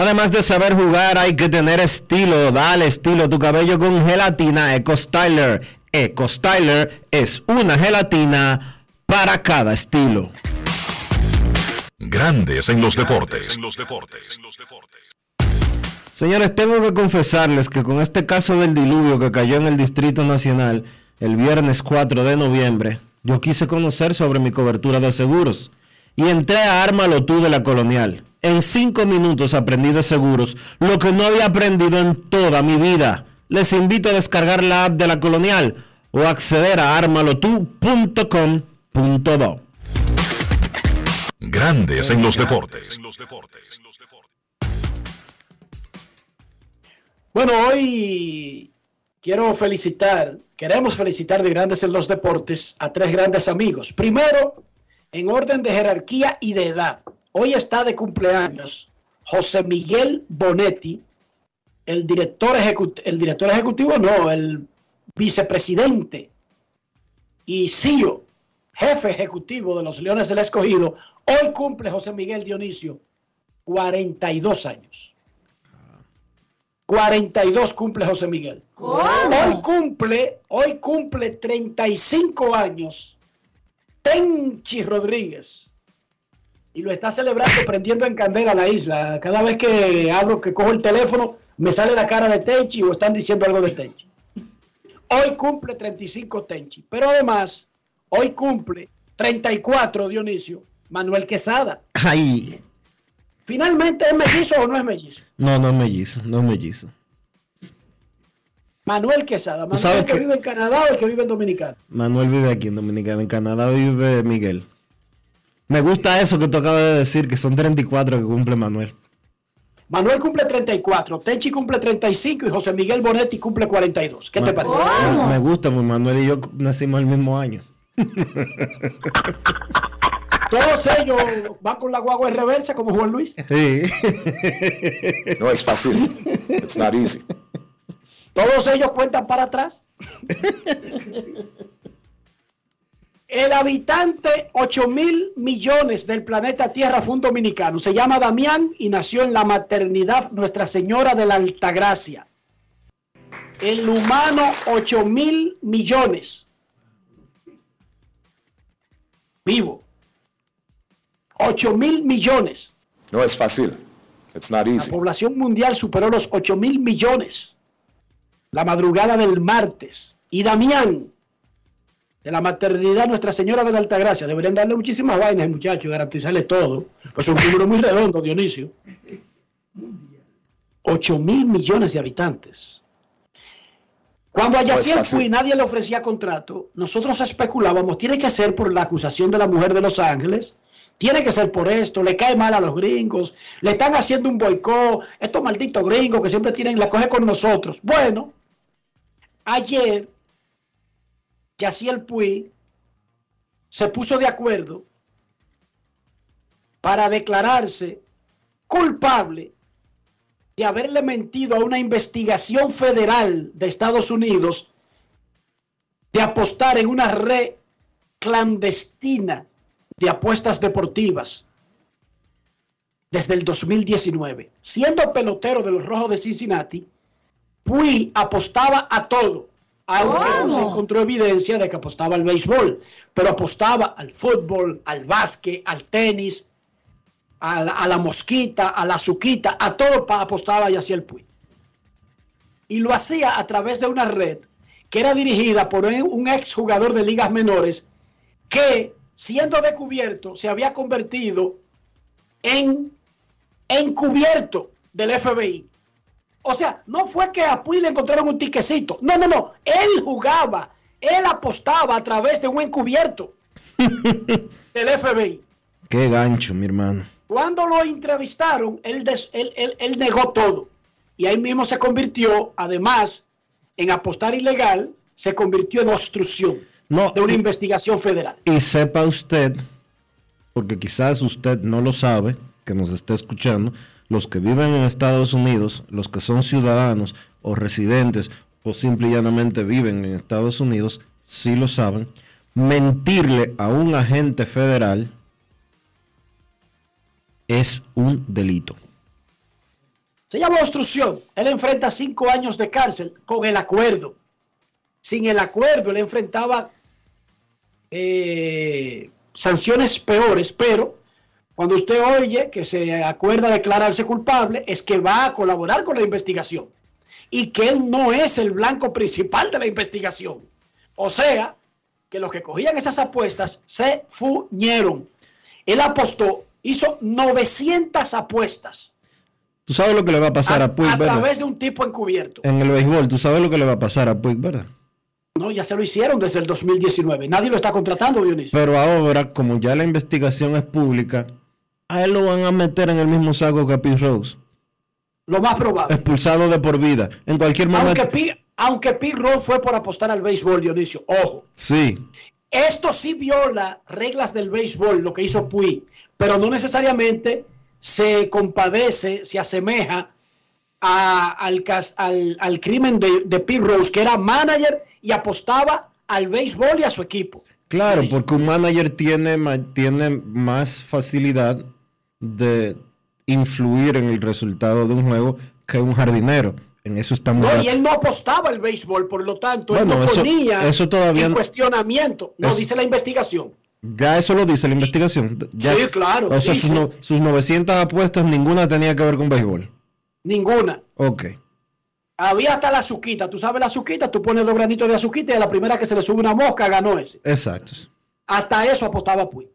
Además de saber jugar, hay que tener estilo. Dale estilo a tu cabello con gelatina Eco Styler. Eco Styler es una gelatina para cada estilo. Grandes en los deportes. Señores, tengo que confesarles que con este caso del diluvio que cayó en el Distrito Nacional el viernes 4 de noviembre, yo quise conocer sobre mi cobertura de seguros y entré a Ármalo tú de la Colonial. En cinco minutos aprendí de seguros lo que no había aprendido en toda mi vida. Les invito a descargar la app de la Colonial o acceder a armalotu.com.do. Grandes en los deportes. Bueno, hoy quiero felicitar, queremos felicitar de Grandes en los Deportes a tres grandes amigos. Primero, en orden de jerarquía y de edad. Hoy está de cumpleaños José Miguel Bonetti, el director, ejecutivo, el director ejecutivo, no, el vicepresidente y CEO, jefe ejecutivo de los Leones del Escogido. Hoy cumple José Miguel Dionisio 42 años. 42 cumple José Miguel. Hoy cumple, hoy cumple 35 años Tenchi Rodríguez. Y lo está celebrando prendiendo en candela la isla. Cada vez que hablo, que cojo el teléfono, me sale la cara de Tenchi o están diciendo algo de Tenchi. Hoy cumple 35 Tenchi. Pero además, hoy cumple 34 Dionisio Manuel Quesada. Ay. ¿Finalmente es mellizo o no es mellizo? No, no es mellizo, no es mellizo. Manuel Quesada. Manuel el que, vive en Canadá o el que vive en Dominicana. Manuel vive aquí en Dominicana. En Canadá vive Miguel. Me gusta eso que tú acabas de decir, que son 34 que cumple Manuel. Manuel cumple 34, Tenchi cumple 35 y José Miguel Bonetti cumple 42. ¿Qué te parece? Me, gusta, pues Manuel y yo nacimos el mismo año. Todos ellos van con la guagua en reversa como Juan Luis. Sí. no es fácil. It's not easy. Todos ellos cuentan para atrás. El habitante 8 mil millones del planeta Tierra fue un dominicano. Se llama Damián y nació en la maternidad Nuestra Señora de la Altagracia. El humano 8 mil millones. Vivo. 8 mil millones. No es fácil. It's not easy. La población mundial superó los 8 mil millones la madrugada del martes. Y Damián, de la maternidad Nuestra Señora de la Altagracia, deberían darle muchísimas vainas, muchachos, garantizarle todo. Pues es un número muy redondo, Dionisio. 8 mil millones de habitantes. Cuando a Yaciel Puy nadie le ofrecía contrato, nosotros especulábamos, tiene que ser por la acusación de la mujer de Los Ángeles, tiene que ser por esto, le cae mal a los gringos, le están haciendo un boicot, estos malditos gringos que siempre tienen, la coge con nosotros. Bueno, Ayer Yaciel Puy se puso de acuerdo para declararse culpable de haberle mentido a una investigación federal de Estados Unidos de apostar en una red clandestina de apuestas deportivas desde el 2019. Siendo pelotero de los Rojos de Cincinnati, Puy apostaba a todo. Aunque no se encontró evidencia de que apostaba al béisbol, pero apostaba al fútbol, al básquet, al tenis, a la, a la mosquita, a la azuquita, a todo apostaba y hacía el Puy. Y lo hacía a través de una red que era dirigida por un un exjugador de ligas menores que, siendo descubierto, se había convertido en encubierto del FBI. O sea, no fue que a Puy le encontraron un tiquecito. No, no, no. Él jugaba, él apostaba a través de un encubierto del FBI. Qué gancho, mi hermano. Cuando lo entrevistaron, él, des- él- él- él negó todo. Y ahí mismo se convirtió, además, en apostar ilegal, se convirtió en obstrucción No, de una investigación federal. Y sepa usted, porque quizás usted no lo sabe, que nos está escuchando, los que viven en Estados Unidos, los que son ciudadanos o residentes o simple y llanamente viven en Estados Unidos, sí lo saben, mentirle a un agente federal es un delito. Se llama obstrucción. Él enfrenta cinco años de cárcel con el acuerdo. Sin el acuerdo, él enfrentaba eh, sanciones peores, pero cuando usted oye que se acuerda declararse culpable, es que va a colaborar con la investigación y que él no es el blanco principal de la investigación. O sea, que los que cogían esas apuestas se fuñeron. Él apostó, hizo 900 apuestas Tú sabes lo que le va a pasar a, Puig, a ¿verdad? través de un tipo encubierto. En el béisbol, tú sabes lo que le va a pasar a Puig, ¿verdad? No, ya se lo hicieron desde el 2019. Nadie lo está contratando, Dionisio. Pero ahora, como ya la investigación es pública, a él lo van a meter en el mismo saco que a Pete Rose. Lo más probable. Expulsado de por vida. En cualquier momento. Aunque Pete, aunque Pete Rose fue por apostar al béisbol, Dionisio. Ojo. Sí. Esto sí viola reglas del béisbol, lo que hizo Puy, pero no necesariamente se compadece, se asemeja a- al, al- al crimen de, de Pete Rose, que era manager y apostaba al béisbol y a su equipo. Claro, porque un manager tiene, tiene más facilidad de influir en el resultado de un juego que un jardinero. En eso estamos. No, y él no apostaba al béisbol, por lo tanto, él Bueno, no eso- ponía eso todavía en cuestionamiento. No dice la investigación. Ya eso lo dice la investigación. Ya- Sí, claro, O sea, sus, no- sus 900 apuestas, ninguna tenía que ver con béisbol. Ninguna. Ok. Había hasta la azuquita. Tú sabes la azuquita, tú pones dos granitos de azuquita y a la primera que se le sube una mosca ganó ese. Exacto. Hasta eso apostaba Puy.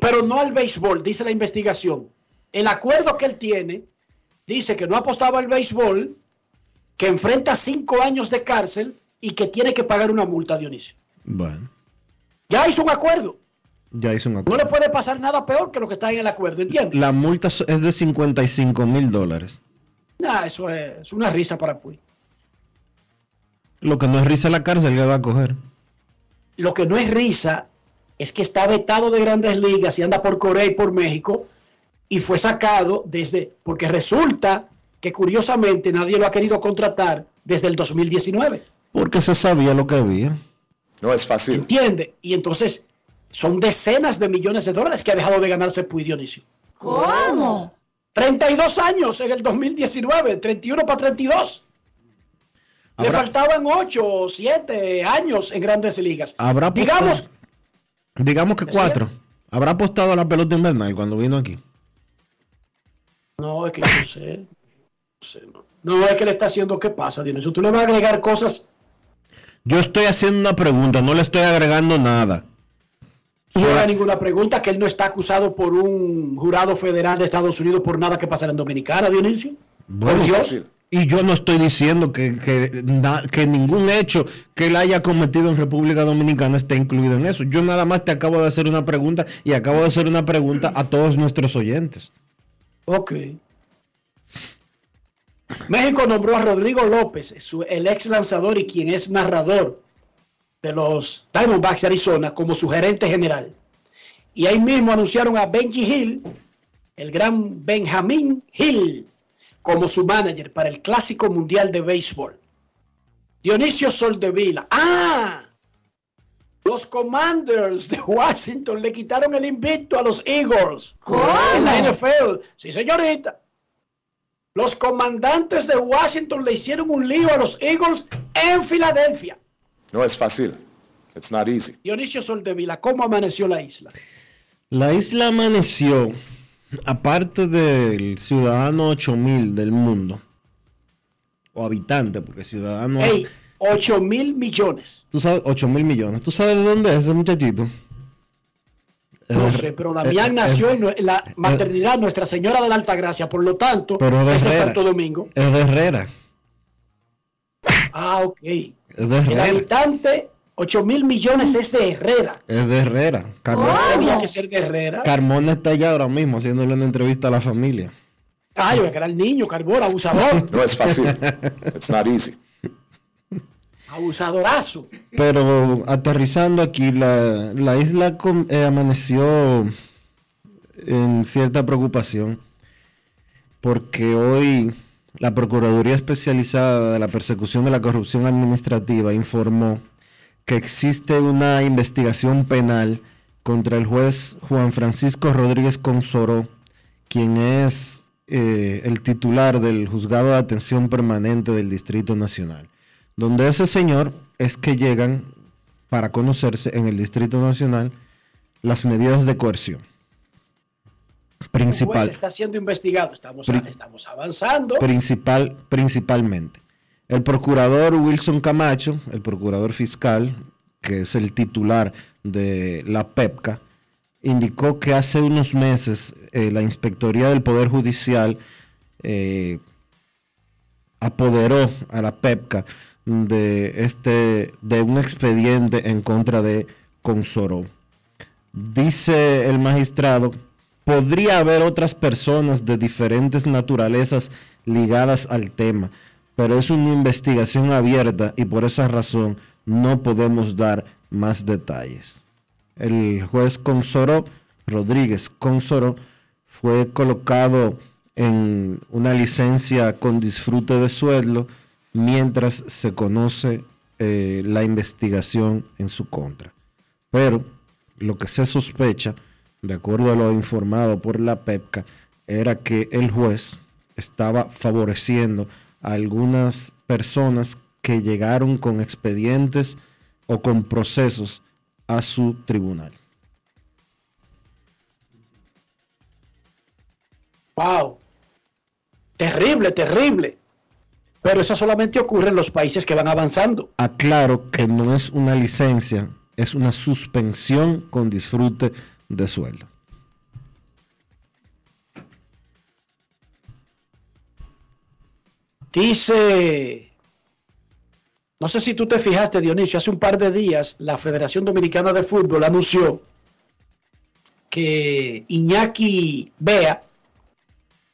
Pero no al béisbol, dice la investigación. El acuerdo que él tiene dice que no apostaba al béisbol, que enfrenta cinco años de cárcel y que tiene que pagar una multa, Dionisio. Bueno, Ya hizo un acuerdo. ya hizo un No acuerdo. le puede pasar nada peor que lo que está en el acuerdo, ¿entiendes? La multa es de 55 mil dólares. Nah, eso es, una risa para Puy. Lo que no es risa la cárcel que va a coger. Lo que no es risa es que está vetado de grandes ligas y anda por Corea y por México y fue sacado desde, porque resulta que curiosamente nadie lo ha querido contratar desde el 2019. Porque se sabía lo que había. No es fácil. ¿Entiende? Y entonces son decenas de millones de dólares que ha dejado de ganarse Puy Dionisio. ¿Cómo? 32 años en el 2019, 31 para 32. Le Habrá- faltaban 8 o 7 años en grandes ligas. Habrá Digamos, digamos que cuatro. Habrá apostado a la pelota invernal cuando vino aquí. No, es que yo no sé. No, sé, no. No, es que le está haciendo qué pasa, Dionisio. Tú le vas a agregar cosas. Yo estoy haciendo una pregunta, no le estoy agregando nada. No hay ninguna pregunta que él no está acusado por un jurado federal de Estados Unidos por nada que pasara en Dominicana, Dionisio. Bueno, Por Dios. Y yo no estoy diciendo que, que, ningún hecho que él haya cometido en República Dominicana esté incluido en eso. Yo nada más te acabo de hacer una pregunta y acabo de hacer una pregunta a todos nuestros oyentes. Ok. México nombró a Rodrigo López, su- el ex lanzador y quien es narrador de los Diamondbacks de Arizona como su gerente general. Y ahí mismo anunciaron a Benji Hill, el gran Benjamin Hill, como su manager para el Clásico Mundial de Béisbol. Dionisio Soldevila. ¡Ah! Los Commanders de Washington le quitaron el invicto a los Eagles en la NFL. Sí, señorita. Los comandantes de Washington le hicieron un lío a los Eagles en Filadelfia. No es fácil. It's not easy. Dionisio Soldevila, ¿cómo amaneció la isla? La isla amaneció, aparte del ciudadano 8000 del mundo, o habitante, porque ciudadano Ey, 8 mil millones. Tú sabes, 8 mil millones. ¿Tú sabes de dónde es ese muchachito? No sé, pero Damián eh, nació eh, en la maternidad Nuestra Señora de la Altagracia, por lo tanto, Pero es de Herrera. Santo Domingo. Es de Herrera. Ah, ok. Es de El Herrera. habitante, 8 mil millones es de Herrera. Es de Herrera. Carmona, Tenía que ser de Herrera. Carmona está allá ahora mismo haciéndole una entrevista a la familia. Ay, que era el niño, Carbón, abusador. No es fácil. It's not easy. Abusadorazo. Pero aterrizando aquí, la, la isla com- eh, amaneció en cierta preocupación porque hoy la Procuraduría Especializada de la Persecución de la Corrupción Administrativa informó que existe una investigación penal contra el juez Juan Francisco Rodríguez Consoró, quien es eh, el titular del Juzgado de Atención Permanente del Distrito Nacional donde ese señor es que llegan para conocerse en el Distrito Nacional las medidas de coerción. El juez Principal, está siendo investigado. Estamos, estamos avanzando. principal, principalmente. El procurador Wilson Camacho, el procurador fiscal, que es el titular de la PEPCA, indicó que hace unos meses eh, la Inspectoría del Poder Judicial eh, apoderó a la PEPCA de este de un expediente en contra de Consoró. Dice el magistrado, podría haber otras personas de diferentes naturalezas ligadas al tema, pero es una investigación abierta y por esa razón no podemos dar más detalles. El juez Consoró, Rodríguez Consoró, fue colocado en una licencia con disfrute de sueldo mientras se conoce eh, la investigación en su contra. Pero lo que se sospecha, de acuerdo a lo informado por la PEPCA, era que el juez estaba favoreciendo a algunas personas que llegaron con expedientes o con procesos a su tribunal. Wow. Terrible, terrible. Pero eso solamente ocurre en los países que van avanzando. Aclaro que no es una licencia, es una suspensión con disfrute de sueldo. Dice, no sé si tú te fijaste, Dionisio, hace un par de días la Federación Dominicana de Fútbol anunció que Iñaki Bea,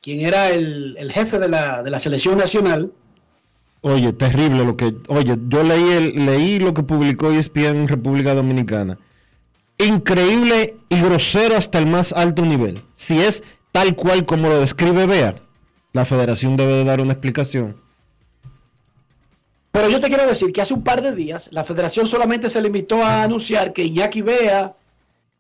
quien era el, el jefe de la, de la selección nacional, Oye, terrible lo que. Oye, yo leí, el- leí lo que publicó ESPN en República Dominicana. Increíble y grosero hasta el más alto nivel. Si es tal cual como lo describe Bea, la federación debe de dar una explicación. Pero yo te quiero decir que hace un par de días la federación solamente se limitó a anunciar que Iñaki Bea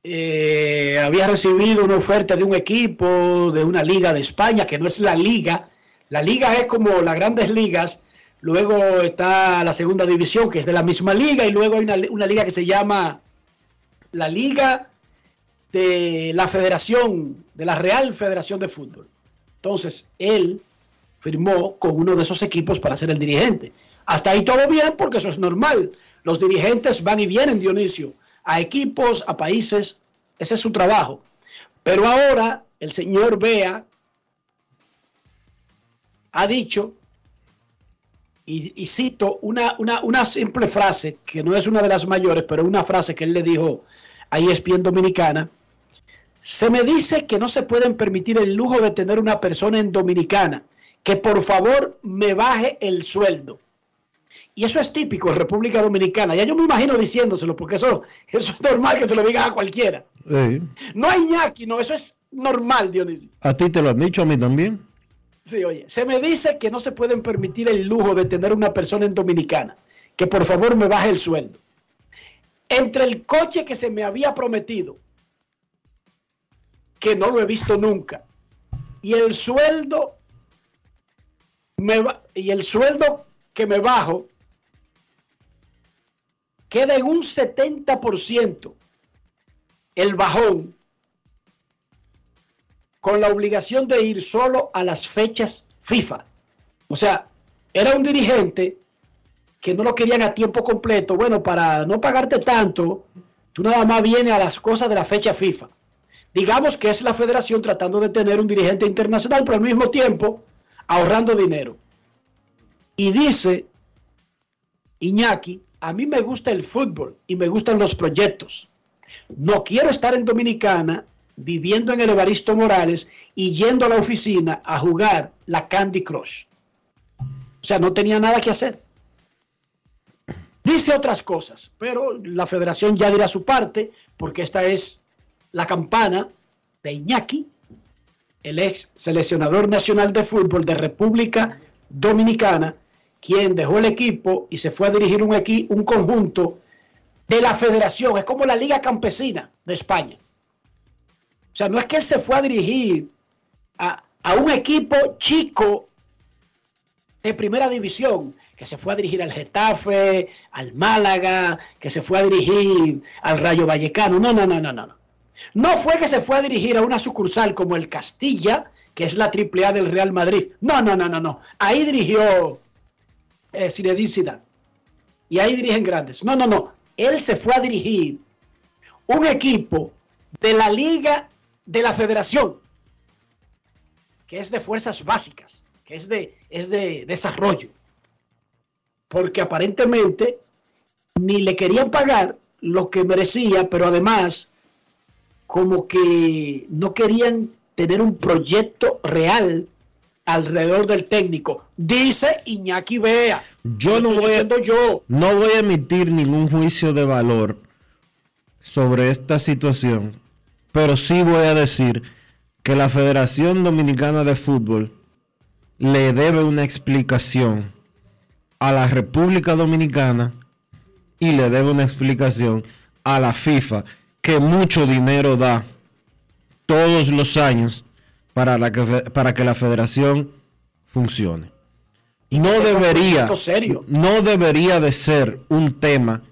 eh, había recibido una oferta de un equipo, de una liga de España, que no es la liga. La liga es como las grandes ligas. Luego está la segunda división, que es de la misma liga. Y luego hay una liga que se llama la Liga de la Federación, de la Real Federación de Fútbol. Entonces, él firmó con uno de esos equipos para ser el dirigente. Hasta ahí todo bien, porque eso es normal. Los dirigentes van y vienen, Dionisio, a equipos, a países. Ese es su trabajo. Pero ahora el señor Bea ha dicho, y, cito una, simple frase, que no es una de las mayores, pero una frase que él le dijo a ESPN Dominicana, se me dice que no se pueden permitir el lujo de tener una persona en Dominicana, que por favor me baje el sueldo. Y eso es típico en República Dominicana. Ya yo me imagino diciéndoselo, porque eso, eso es normal que se lo diga a cualquiera. No hay ñaki, no, eso es normal, Dionisio. ¿A ti te lo han dicho, a mí también? Sí, oye, se me dice que no se pueden permitir el lujo de tener una persona en Dominicana, que por favor me baje el sueldo. Entre el coche que se me había prometido, que no lo he visto nunca, y el sueldo me y el sueldo que me bajo queda en un 70% el bajón con la obligación de ir solo a las fechas FIFA. O sea, era un dirigente que no lo querían a tiempo completo. Bueno, para no pagarte tanto, tú nada más vienes a las cosas de la fecha FIFA. Digamos que es la federación tratando de tener un dirigente internacional, pero al mismo tiempo ahorrando dinero. Y dice Iñaki, a mí me gusta el fútbol y me gustan los proyectos. No quiero estar en Dominicana viviendo en el Evaristo Morales y yendo a la oficina a jugar la Candy Crush. O sea, no tenía nada que hacer. Dice otras cosas, pero la federación ya dirá su parte, porque esta es la campana de Iñaki, el ex seleccionador nacional de fútbol de República Dominicana, quien dejó el equipo y se fue a dirigir un, un conjunto de la federación. Es como la Liga Campesina de España. O sea, no es que él se fue a dirigir a, un equipo chico de primera división, que se fue a dirigir al Getafe, al Málaga, que se fue a dirigir al Rayo Vallecano. No, no, no, no, no. No fue que se fue a dirigir a una sucursal como el Castilla, que es la AAA del Real Madrid. No, no, no, no, no. Ahí dirigió eh, Y ahí dirigen grandes. No, no, no. Él se fue a dirigir un equipo de la Liga de la federación, que es de fuerzas básicas, que es de, es de desarrollo. Porque aparentemente ni le querían pagar lo que merecía, pero además como que no querían tener un proyecto real alrededor del técnico. Dice Iñaki Bea. Yo no voy, a, yo. no voy a emitir ningún juicio de valor sobre esta situación pero sí voy a decir que la Federación Dominicana de Fútbol le debe una explicación a la República Dominicana y le debe una explicación a la FIFA que mucho dinero da todos los años para, la que, para que la federación funcione. No debería, no debería de ser un tema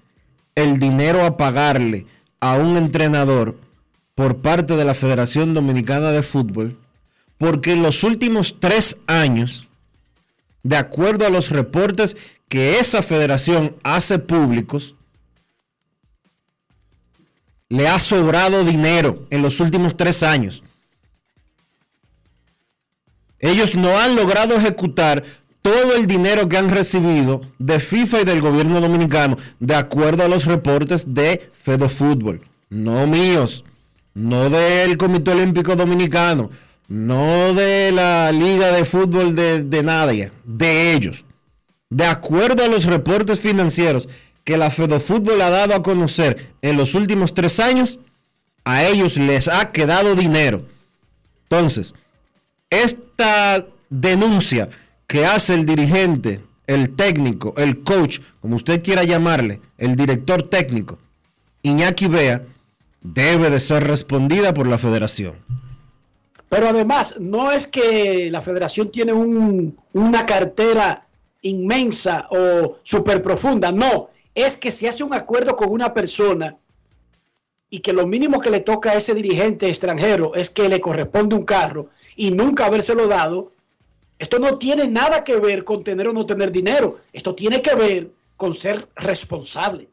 el dinero a pagarle a un entrenador por parte de la Federación Dominicana de Fútbol, porque en los últimos tres años, de acuerdo a los reportes que esa federación hace públicos, le ha sobrado dinero en los últimos tres años. Ellos no han logrado ejecutar todo el dinero que han recibido de FIFA y del gobierno dominicano, de acuerdo a los reportes de Fedofútbol, no míos no del Comité Olímpico Dominicano, no de la Liga de Fútbol de, nadie, de ellos. De acuerdo a los reportes financieros que la Fedofútbol ha dado a conocer en los últimos tres años, a ellos les ha quedado dinero. Entonces, esta denuncia que hace el dirigente, el técnico, el coach, como usted quiera llamarle, el director técnico, Iñaki Bea, debe de ser respondida por la federación. Pero además, no es que la federación tiene una cartera inmensa o súper profunda, no, es que se hace un acuerdo con una persona y que lo mínimo que le toca a ese dirigente extranjero es que le corresponde un carro y nunca habérselo dado, esto no tiene nada que ver con tener o no tener dinero, esto tiene que ver con ser responsable.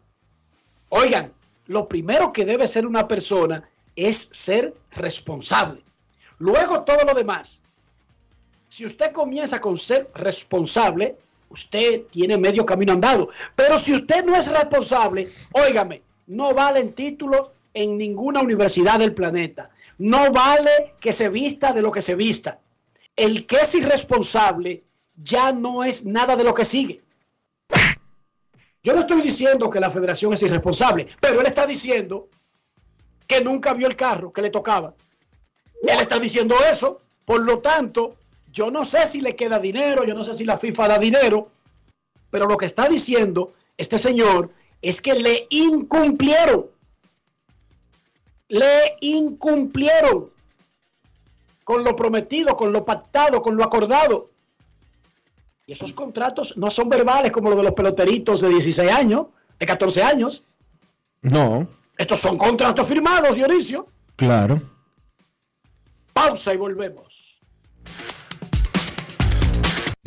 Oigan, lo primero que debe ser una persona es ser responsable. Luego todo lo demás. Si usted comienza con ser responsable, usted tiene medio camino andado. Pero si usted no es responsable, óigame, no valen títulos en ninguna universidad del planeta. No vale que se vista de lo que se vista. El que es irresponsable ya no es nada de lo que sigue. Yo no estoy diciendo que la federación es irresponsable, pero él está diciendo que nunca vio el carro que le tocaba. Él está diciendo eso. Por lo tanto, yo no sé si le queda dinero, yo no sé si la FIFA da dinero, pero lo que está diciendo este señor es que le incumplieron. Le incumplieron con lo prometido, con lo pactado, con lo acordado. Y esos contratos no son verbales como los de los peloteritos de 16 años, de 14 años. No. Estos son contratos firmados, Dionisio. Claro. Pausa y volvemos.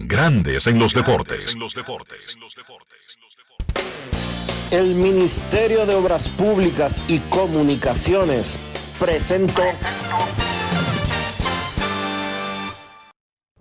Grandes en los deportes. El Ministerio de Obras Públicas y Comunicaciones presentó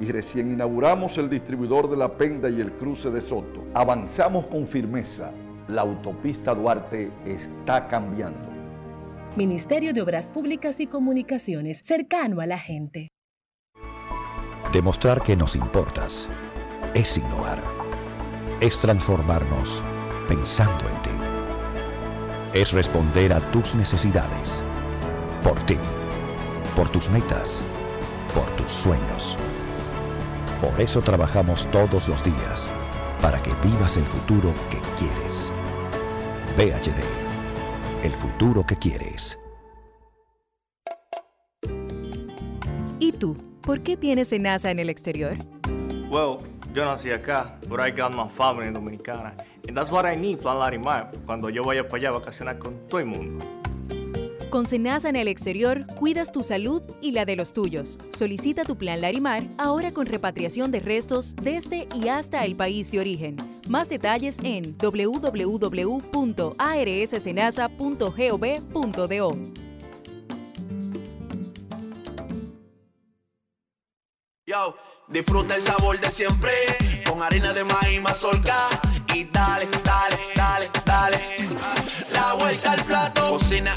y recién inauguramos el distribuidor de La Penda y el cruce de Soto. Avanzamos con firmeza. La autopista Duarte está cambiando. Ministerio de Obras Públicas y Comunicaciones, cercano a la gente. Demostrar que nos importas es innovar. Es transformarnos pensando en ti. Es responder a tus necesidades. Por ti. Por tus metas. Por tus sueños. Por eso trabajamos todos los días, para que vivas el futuro que quieres. VHD, el futuro que quieres. ¿Y tú? ¿Por qué tienes NASA en el exterior? Well, yo nací acá, but I got my family dominicana. And that's what I need, Plan Larimar, cuando yo vaya para allá a vacacionar con todo el mundo. Con Senasa en el exterior, cuidas tu salud y la de los tuyos. Solicita tu plan Larimar ahora con repatriación de restos desde y hasta el país de origen. Más detalles en www.arssenasa.gov.do. Yo, disfruta el sabor de siempre con harina de maíz mazorca y dale, dale, dale, dale. La vuelta al plato, cocina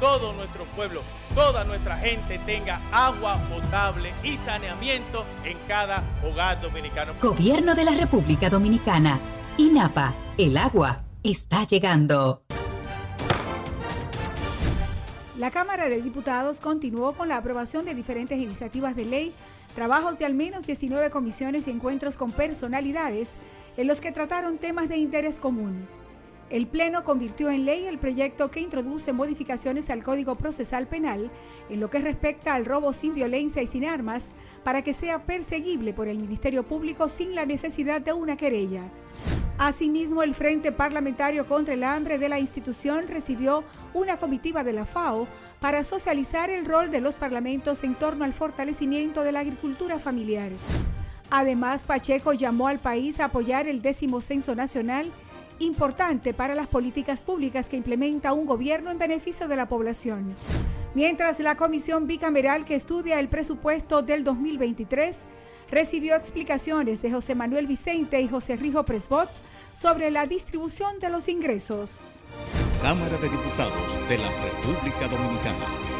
todo nuestro pueblo, toda nuestra gente tenga agua potable y saneamiento en cada hogar dominicano. Gobierno de la República Dominicana. INAPA, el agua está llegando. La Cámara de Diputados continuó con la aprobación de diferentes iniciativas de ley, trabajos de al menos 19 comisiones y encuentros con personalidades en los que trataron temas de interés común. El Pleno convirtió en ley el proyecto que introduce modificaciones al Código Procesal Penal en lo que respecta al robo sin violencia y sin armas para que sea perseguible por el Ministerio Público sin la necesidad de una querella. Asimismo, el Frente Parlamentario contra el Hambre de la institución recibió una comitiva de la FAO para socializar el rol de los parlamentos en torno al fortalecimiento de la agricultura familiar. Además, Pacheco llamó al país a apoyar el décimo censo nacional, importante para las políticas públicas que implementa un gobierno en beneficio de la población. Mientras la comisión bicameral que estudia el presupuesto del 2023 recibió explicaciones de José Manuel Vicente y José Rijo Presbot sobre la distribución de los ingresos. Cámara de Diputados de la República Dominicana.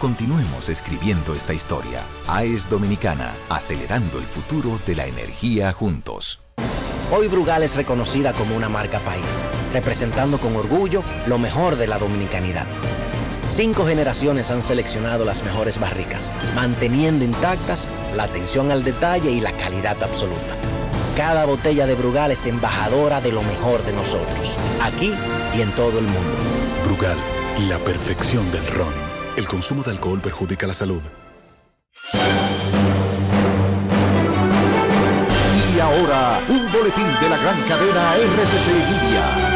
Continuemos escribiendo esta historia. AES Dominicana, acelerando el futuro de la energía juntos. Hoy Brugal es reconocida como una marca país, representando con orgullo lo mejor de la dominicanidad. Cinco generaciones han seleccionado las mejores barricas, manteniendo intactas la atención al detalle y la calidad absoluta. Cada botella de Brugal es embajadora de lo mejor de nosotros, aquí y en todo el mundo. Brugal, la perfección del ron. El consumo de alcohol perjudica la salud. Y ahora, un boletín de la gran cadena RCC Libia.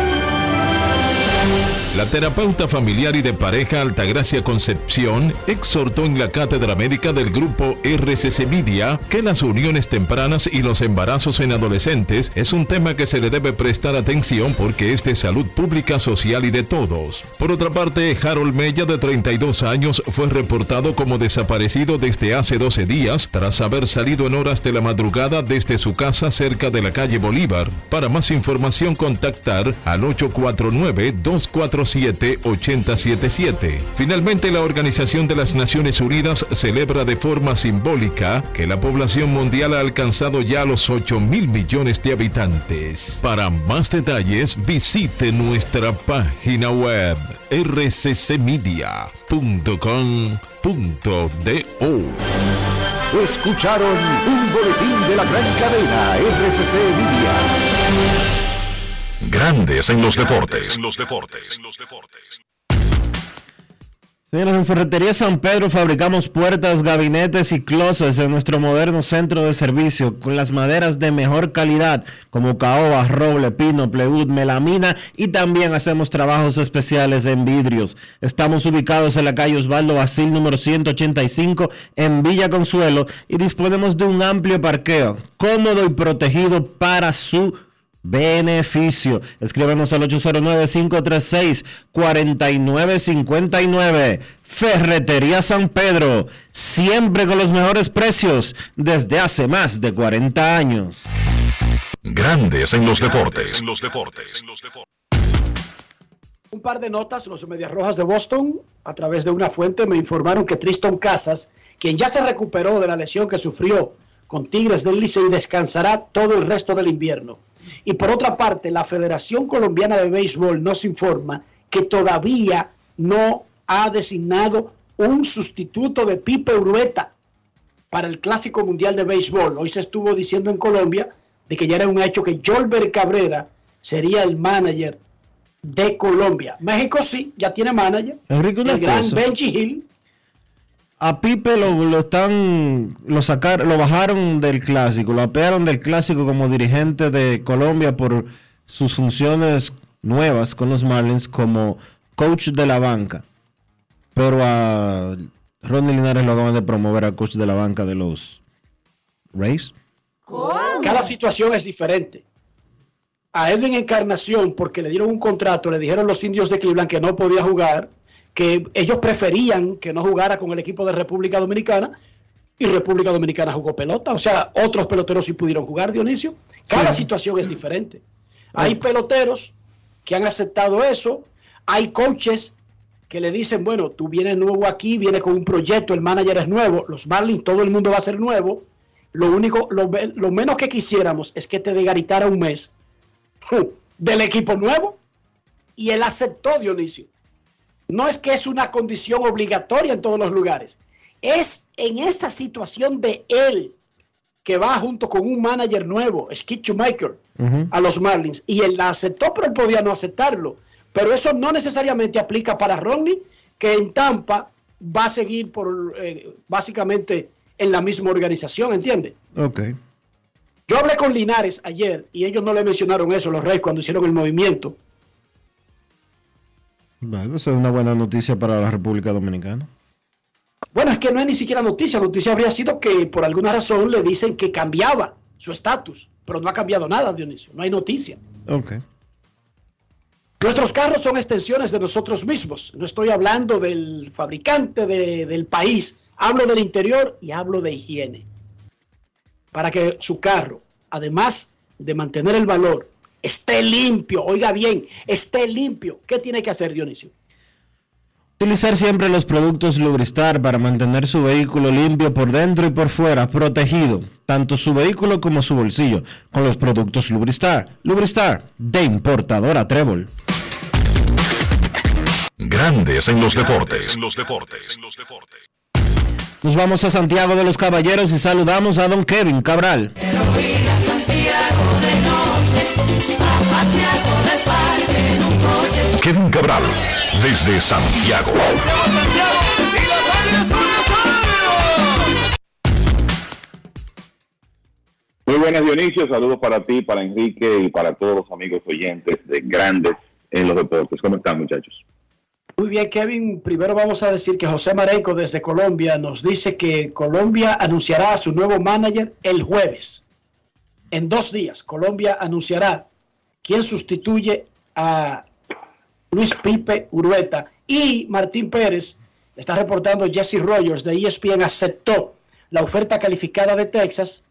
La terapeuta familiar y de pareja Altagracia Concepción exhortó en la cátedra médica del grupo RCC Media que las uniones tempranas y los embarazos en adolescentes es un tema que se le debe prestar atención porque es de salud pública, social y de todos. Por otra parte, Harold Mella, de 32 años, fue reportado como desaparecido desde hace 12 días tras haber salido en horas de la madrugada desde su casa cerca de la calle Bolívar. Para más información, contactar al 849 247 8077. Finalmente, la Organización de las Naciones Unidas celebra de forma simbólica que la población mundial ha alcanzado ya los 8 mil millones de habitantes. Para más detalles, visite nuestra página web rccmedia.com.do. Escucharon un boletín de la gran cadena RCC Media. Grandes en los deportes. Señores, en Ferretería San Pedro fabricamos puertas, gabinetes y closets en nuestro moderno centro de servicio con las maderas de mejor calidad como caoba, roble, pino, pleud, melamina y también hacemos trabajos especiales en vidrios. Estamos ubicados en la calle Osvaldo Basil número 185 en Villa Consuelo y disponemos de un amplio parqueo cómodo y protegido para su beneficio. Escríbanos al 809-536-4959. Ferretería San Pedro, siempre con los mejores precios desde hace más de 40 años. Grandes en los deportes. En los deportes. Un par de notas, los Medias Rojas de Boston, a través de una fuente, me informaron que Tristan Casas, quien ya se recuperó de la lesión que sufrió con Tigres del Licey, descansará todo el resto del invierno. Y por otra parte, la Federación Colombiana de Béisbol nos informa que todavía no ha designado un sustituto de Pipe Urueta para el Clásico Mundial de Béisbol. Hoy se estuvo diciendo en Colombia de que ya era un hecho que Jolber Cabrera sería el manager de Colombia. México sí, ya tiene manager. el gran Benji Hill a Pipe lo, están lo sacar, lo bajaron del clásico, lo apearon del clásico como dirigente de Colombia por sus funciones nuevas con los Marlins como coach de la banca. Pero a Ronnie Linares lo acaban de promover a coach de la banca de los Rays. Cada situación es diferente. a Edwin Encarnación, porque le dieron un contrato, le dijeron los indios de Cleveland que no podía jugar, que ellos preferían que no jugara con el equipo de República Dominicana, y República Dominicana jugó pelota. O sea, otros peloteros sí pudieron jugar, Dionisio. Cada situación es diferente. Hay peloteros que han aceptado eso, hay coaches que le dicen, bueno, tú vienes nuevo aquí, vienes con un proyecto, el manager es nuevo, los Marlins, todo el mundo va a ser nuevo. Lo único, lo, lo menos que quisiéramos es que te degaritara un mes del equipo nuevo. Y él aceptó, Dionisio. No es que es una condición obligatoria en todos los lugares. Es en esa situación de él que va junto con un manager nuevo, Skip Schumacher, a los Marlins. Y él la aceptó, pero él podía no aceptarlo. Pero eso no necesariamente aplica para Rodney, que en Tampa va a seguir por eh, básicamente en la misma organización, ¿entiende? Ok. Yo hablé con Linares ayer y ellos no le mencionaron eso, los Reyes, cuando hicieron el movimiento. Bueno, esa es una buena noticia para la República Dominicana. Bueno, es que no es ni siquiera noticia. Noticia habría sido que por alguna razón le dicen que cambiaba su estatus, pero no ha cambiado nada, Dionisio. No hay noticia. Ok. Nuestros carros son extensiones de nosotros mismos. No estoy hablando del fabricante del país. Hablo del interior y hablo de higiene. Para que su carro, además de mantener el valor, esté limpio. Oiga bien, esté limpio. ¿Qué tiene que hacer Dionisio? Utilizar siempre los productos Lubristar para mantener su vehículo limpio por dentro y por fuera, protegido, tanto su vehículo como su bolsillo, con los productos Lubristar. Lubristar, de importadora Trébol. Grandes en los deportes. Nos vamos a Santiago de los Caballeros y saludamos a don Kevin Cabral. Kevin Cabral, desde Santiago. Muy buenas Dionisio, saludos para ti, para Enrique y para todos los amigos oyentes de Grandes en los Deportes. ¿Cómo están muchachos? Muy bien, Kevin. Primero vamos a decir que José Marenco desde Colombia nos dice que Colombia anunciará a su nuevo manager el jueves. En dos días, Colombia anunciará quién sustituye a Luis Pipe Urueta y Martín Pérez. Está reportando Jesse Rogers de ESPN aceptó la oferta calificada de Texas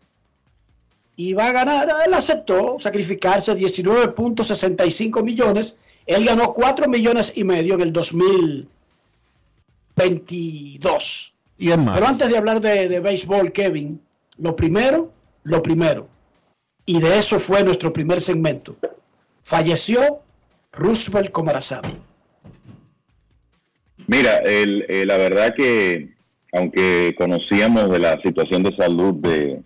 y va a ganar, él aceptó sacrificarse 19.65 millones, él ganó 4 millones y medio en el 2022. Y es más. Pero antes de hablar de, de béisbol, Kevin, lo primero, lo primero, y de eso fue nuestro primer segmento, falleció Roosevelt Comarazami. Mira, el, eh, la verdad que aunque conocíamos de la situación de salud de,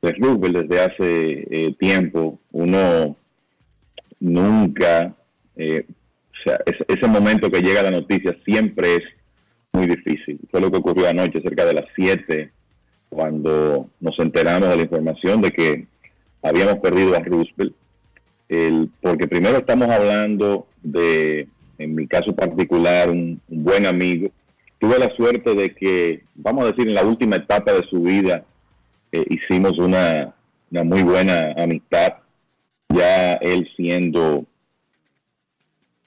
Roosevelt desde hace eh, tiempo, uno nunca, eh, ese momento que llega la noticia siempre es muy difícil. Fue lo que ocurrió anoche, cerca de las 7, cuando nos enteramos de la información de que habíamos perdido a Roosevelt. El, porque primero estamos hablando de, en mi caso particular, un, buen amigo. Tuve la suerte de que, vamos a decir, en la última etapa de su vida, eh, hicimos una, una muy buena amistad, ya él siendo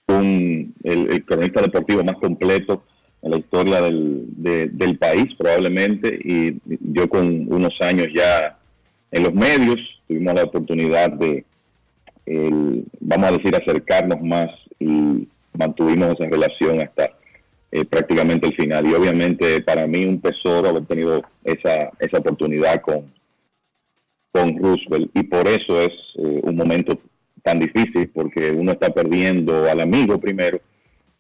un, el, cronista deportivo más completo en la historia del, de- del país probablemente, y yo con unos años ya en los medios tuvimos la oportunidad de, el, vamos a decir, acercarnos más y mantuvimos esa relación hasta eh, prácticamente el final. Y obviamente para mí un tesoro haber tenido esa, esa oportunidad con, con Roosevelt. Y por eso es eh, un momento tan difícil, porque uno está perdiendo al amigo primero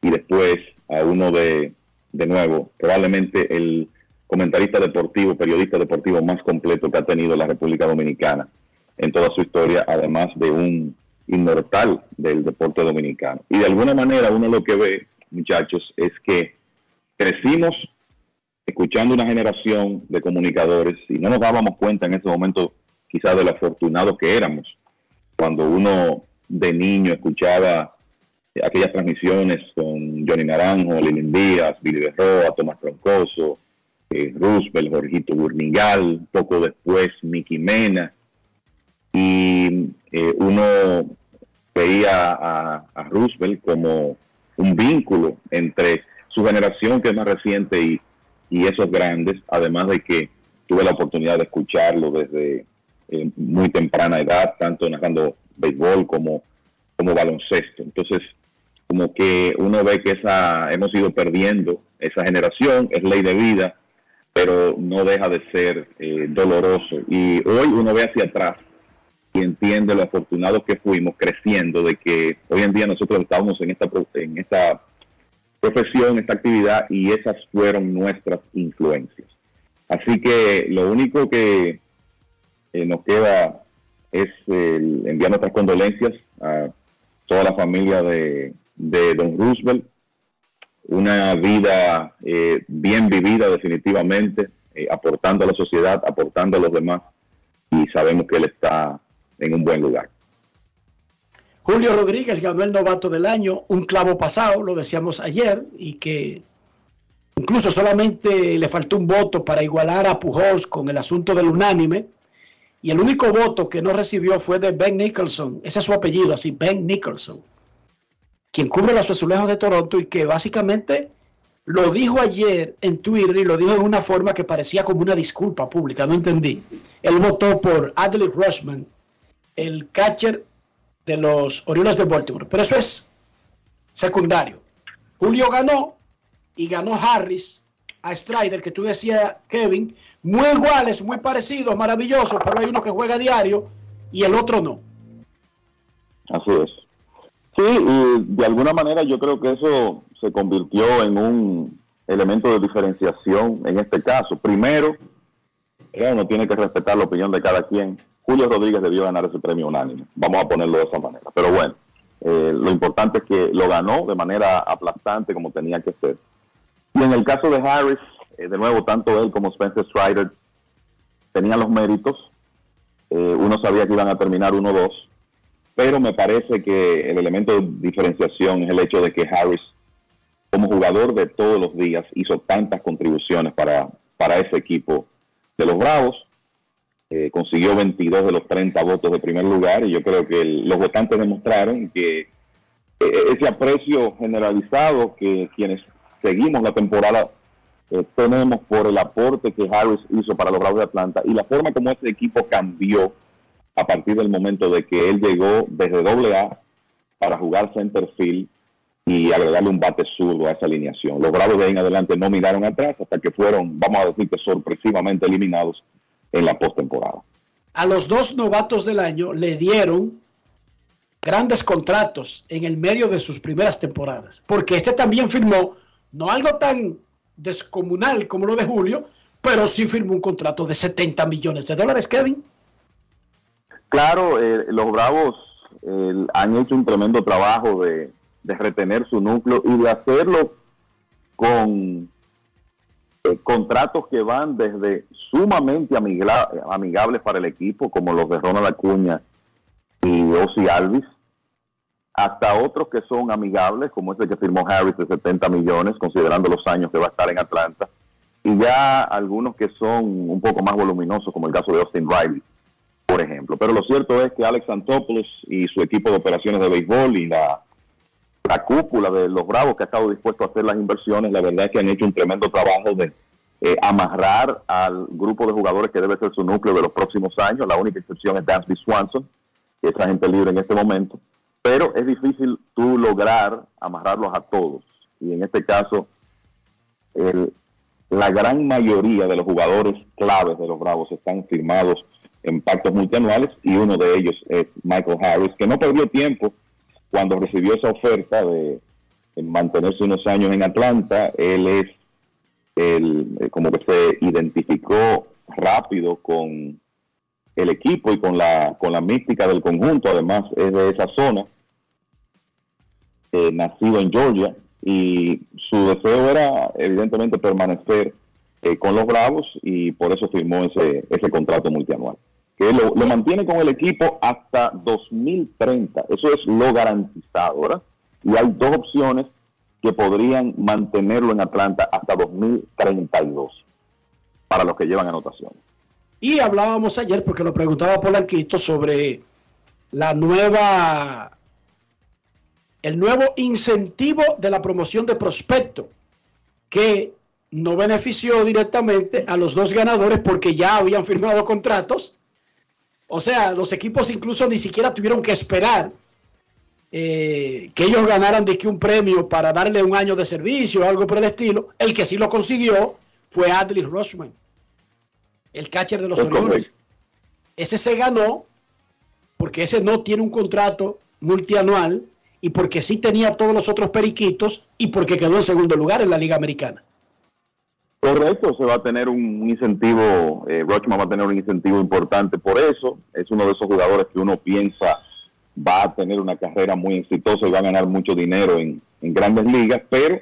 y después a uno de, de nuevo, probablemente el comentarista deportivo, periodista deportivo más completo que ha tenido la República Dominicana en toda su historia, además de un inmortal del deporte dominicano. Y de alguna manera uno lo que ve, muchachos, es que crecimos escuchando una generación de comunicadores y no nos dábamos cuenta en ese momento quizás de lo afortunados que éramos cuando uno de niño escuchaba aquellas transmisiones con Johnny Naranjo, Lilín Díaz, Billy de Roa, Tomás Troncoso, eh, Roosevelt, Jorgito Burnigal, poco después Mickey Mena, y eh, uno veía a, Roosevelt como un vínculo entre su generación que es más reciente y, y esos grandes, además de que tuve la oportunidad de escucharlo desde eh, muy temprana edad, tanto narrando béisbol como, como baloncesto. Entonces, como que uno ve que esa hemos ido perdiendo esa generación, es ley de vida, pero no deja de ser eh, doloroso. Y hoy uno ve hacia atrás y entiende lo afortunados que fuimos creciendo, de que hoy en día nosotros estamos en esta, en esta profesión, esta actividad, y esas fueron nuestras influencias. Así que lo único que eh, nos queda es enviar nuestras condolencias a toda la familia de, Don Roosevelt. Una vida eh, bien vivida definitivamente, eh, aportando a la sociedad, aportando a los demás, y sabemos que él está en un buen lugar. Julio Rodríguez ganó el novato del año, un clavo pasado, lo decíamos ayer, y que incluso solamente le faltó un voto para igualar a Pujols con el asunto del unánime. Y el único voto que no recibió fue de Ben Nicholson, ese es su apellido, así, Ben Nicholson, quien cubre los azulejos de Toronto y que básicamente lo dijo ayer en Twitter y lo dijo de una forma que parecía como una disculpa pública, no entendí. Él votó por Adley Rushman, el catcher de los Orioles de Baltimore. Pero eso es secundario. Julio ganó y ganó Harris a Strider, que tú decías, Kevin, muy iguales, muy parecidos, maravillosos, pero hay uno que juega diario y el otro no. Así es. Sí, y de alguna manera yo creo que eso se convirtió en un elemento de diferenciación en este caso. Primero, uno tiene que respetar la opinión de cada quien Julio Rodríguez debió ganar ese premio unánime. Vamos a ponerlo de esa manera. Pero bueno, eh, lo importante es que lo ganó de manera aplastante como tenía que ser. Y en el caso de Harris, eh, de nuevo, tanto él como Spencer Strider tenían los méritos. Eh, uno sabía que iban a terminar 1-2, pero me parece que el elemento de diferenciación es el hecho de que Harris, como jugador de todos los días, hizo tantas contribuciones para, para ese equipo de los Bravos. Eh, consiguió 22 de los 30 votos de primer lugar y yo creo que los votantes demostraron que eh, ese aprecio generalizado que quienes seguimos la temporada eh, tenemos por el aporte que Harris hizo para los Bravos de Atlanta y la forma como ese equipo cambió a partir del momento de que él llegó desde doble A para jugar center field y agregarle un bate zurdo a esa alineación. Los Bravos de ahí en adelante no miraron atrás hasta que fueron, vamos a decir que sorpresivamente eliminados en la postemporada. A los dos novatos del año le dieron grandes contratos en el medio de sus primeras temporadas, porque este también firmó, no algo tan descomunal como lo de Julio, pero sí firmó un contrato de 70 millones de dólares, Kevin. Claro, eh, los Bravos eh, han hecho un tremendo trabajo de, de retener su núcleo y de hacerlo con eh, contratos que van desde sumamente amigables para el equipo, como los de Ronald Acuña y Ozzy Alvis, hasta otros que son amigables, como ese que firmó Harris de 70 millones, considerando los años que va a estar en Atlanta, y ya algunos que son un poco más voluminosos, como el caso de Austin Riley, por ejemplo. Pero lo cierto es que Alex Antopoulos y su equipo de operaciones de béisbol y la la cúpula de los Bravos que ha estado dispuesto a hacer las inversiones, la verdad es que han hecho un tremendo trabajo de eh, amarrar al grupo de jugadores que debe ser su núcleo de los próximos años. La única excepción es Dansby Swanson, que es agente libre en este momento. Pero es difícil tú lograr amarrarlos a todos. Y en este caso, la gran mayoría de los jugadores claves de los Bravos están firmados en pactos multianuales y uno de ellos es Michael Harris, que no perdió tiempo cuando recibió esa oferta de, mantenerse unos años en Atlanta, él es el, eh, como que se identificó rápido con el equipo y con la, con la mística del conjunto, además es de esa zona, eh, nacido en Georgia, y su deseo era evidentemente permanecer eh, con los Bravos y por eso firmó ese, ese contrato multianual que lo, mantiene con el equipo hasta 2030. Eso es lo garantizado, ¿verdad? Y hay dos opciones que podrían mantenerlo en Atlanta hasta 2032 para los que llevan anotaciones. Y hablábamos ayer, porque lo preguntaba Polanquito, sobre la nueva el nuevo incentivo de la promoción de prospecto, que no benefició directamente a los dos ganadores porque ya habían firmado contratos. O sea, los equipos incluso ni siquiera tuvieron que esperar eh, que ellos ganaran de que un premio para darle un año de servicio o algo por el estilo. El que sí lo consiguió fue Adley Rushman, el catcher de los Orioles. Ese se ganó porque ese no tiene un contrato multianual y porque sí tenía todos los otros periquitos y porque quedó en segundo lugar en la Liga Americana. Correcto, se va a tener un incentivo, eh, Rochman va a tener un incentivo importante por eso. Es uno de esos jugadores que uno piensa va a tener una carrera muy exitosa y va a ganar mucho dinero en, grandes ligas, pero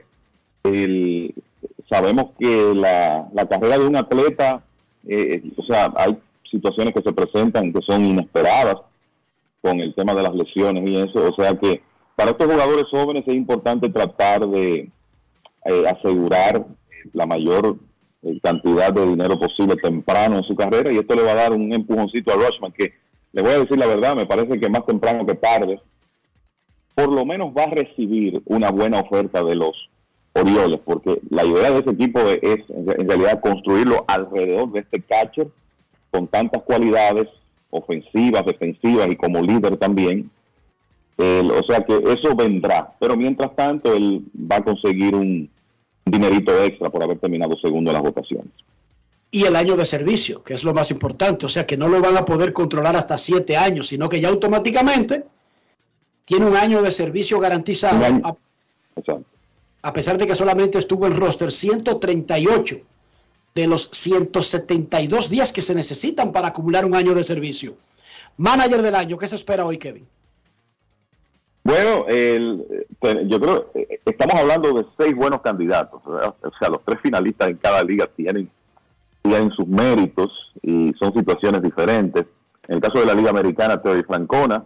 sabemos que la, carrera de un atleta, eh, o sea, hay situaciones que se presentan que son inesperadas con el tema de las lesiones y eso, o sea que para estos jugadores jóvenes es importante tratar de eh, asegurar la mayor eh, cantidad de dinero posible temprano en su carrera y esto le va a dar un empujoncito a Rushman que le voy a decir la verdad, me parece que más temprano que tarde, por lo menos va a recibir una buena oferta de los Orioles, porque la idea de ese equipo es en realidad construirlo alrededor de este catcher con tantas cualidades ofensivas, defensivas y como líder también, o sea que eso vendrá, pero mientras tanto él va a conseguir un dinerito extra por haber terminado segundo en las votaciones. Y el año de servicio, que es lo más importante, o sea que no lo van a poder controlar hasta siete años, sino que ya automáticamente tiene un año de servicio garantizado, a, a pesar de que solamente estuvo en roster 138 de los 172 días que se necesitan para acumular un año de servicio. Manager del año, ¿qué se espera hoy, Kevin? Bueno, el, yo creo eh, estamos hablando de seis buenos candidatos. O sea, los tres finalistas en cada liga tienen, tienen sus méritos y son situaciones diferentes. En el caso de la Liga Americana, Terry Francona,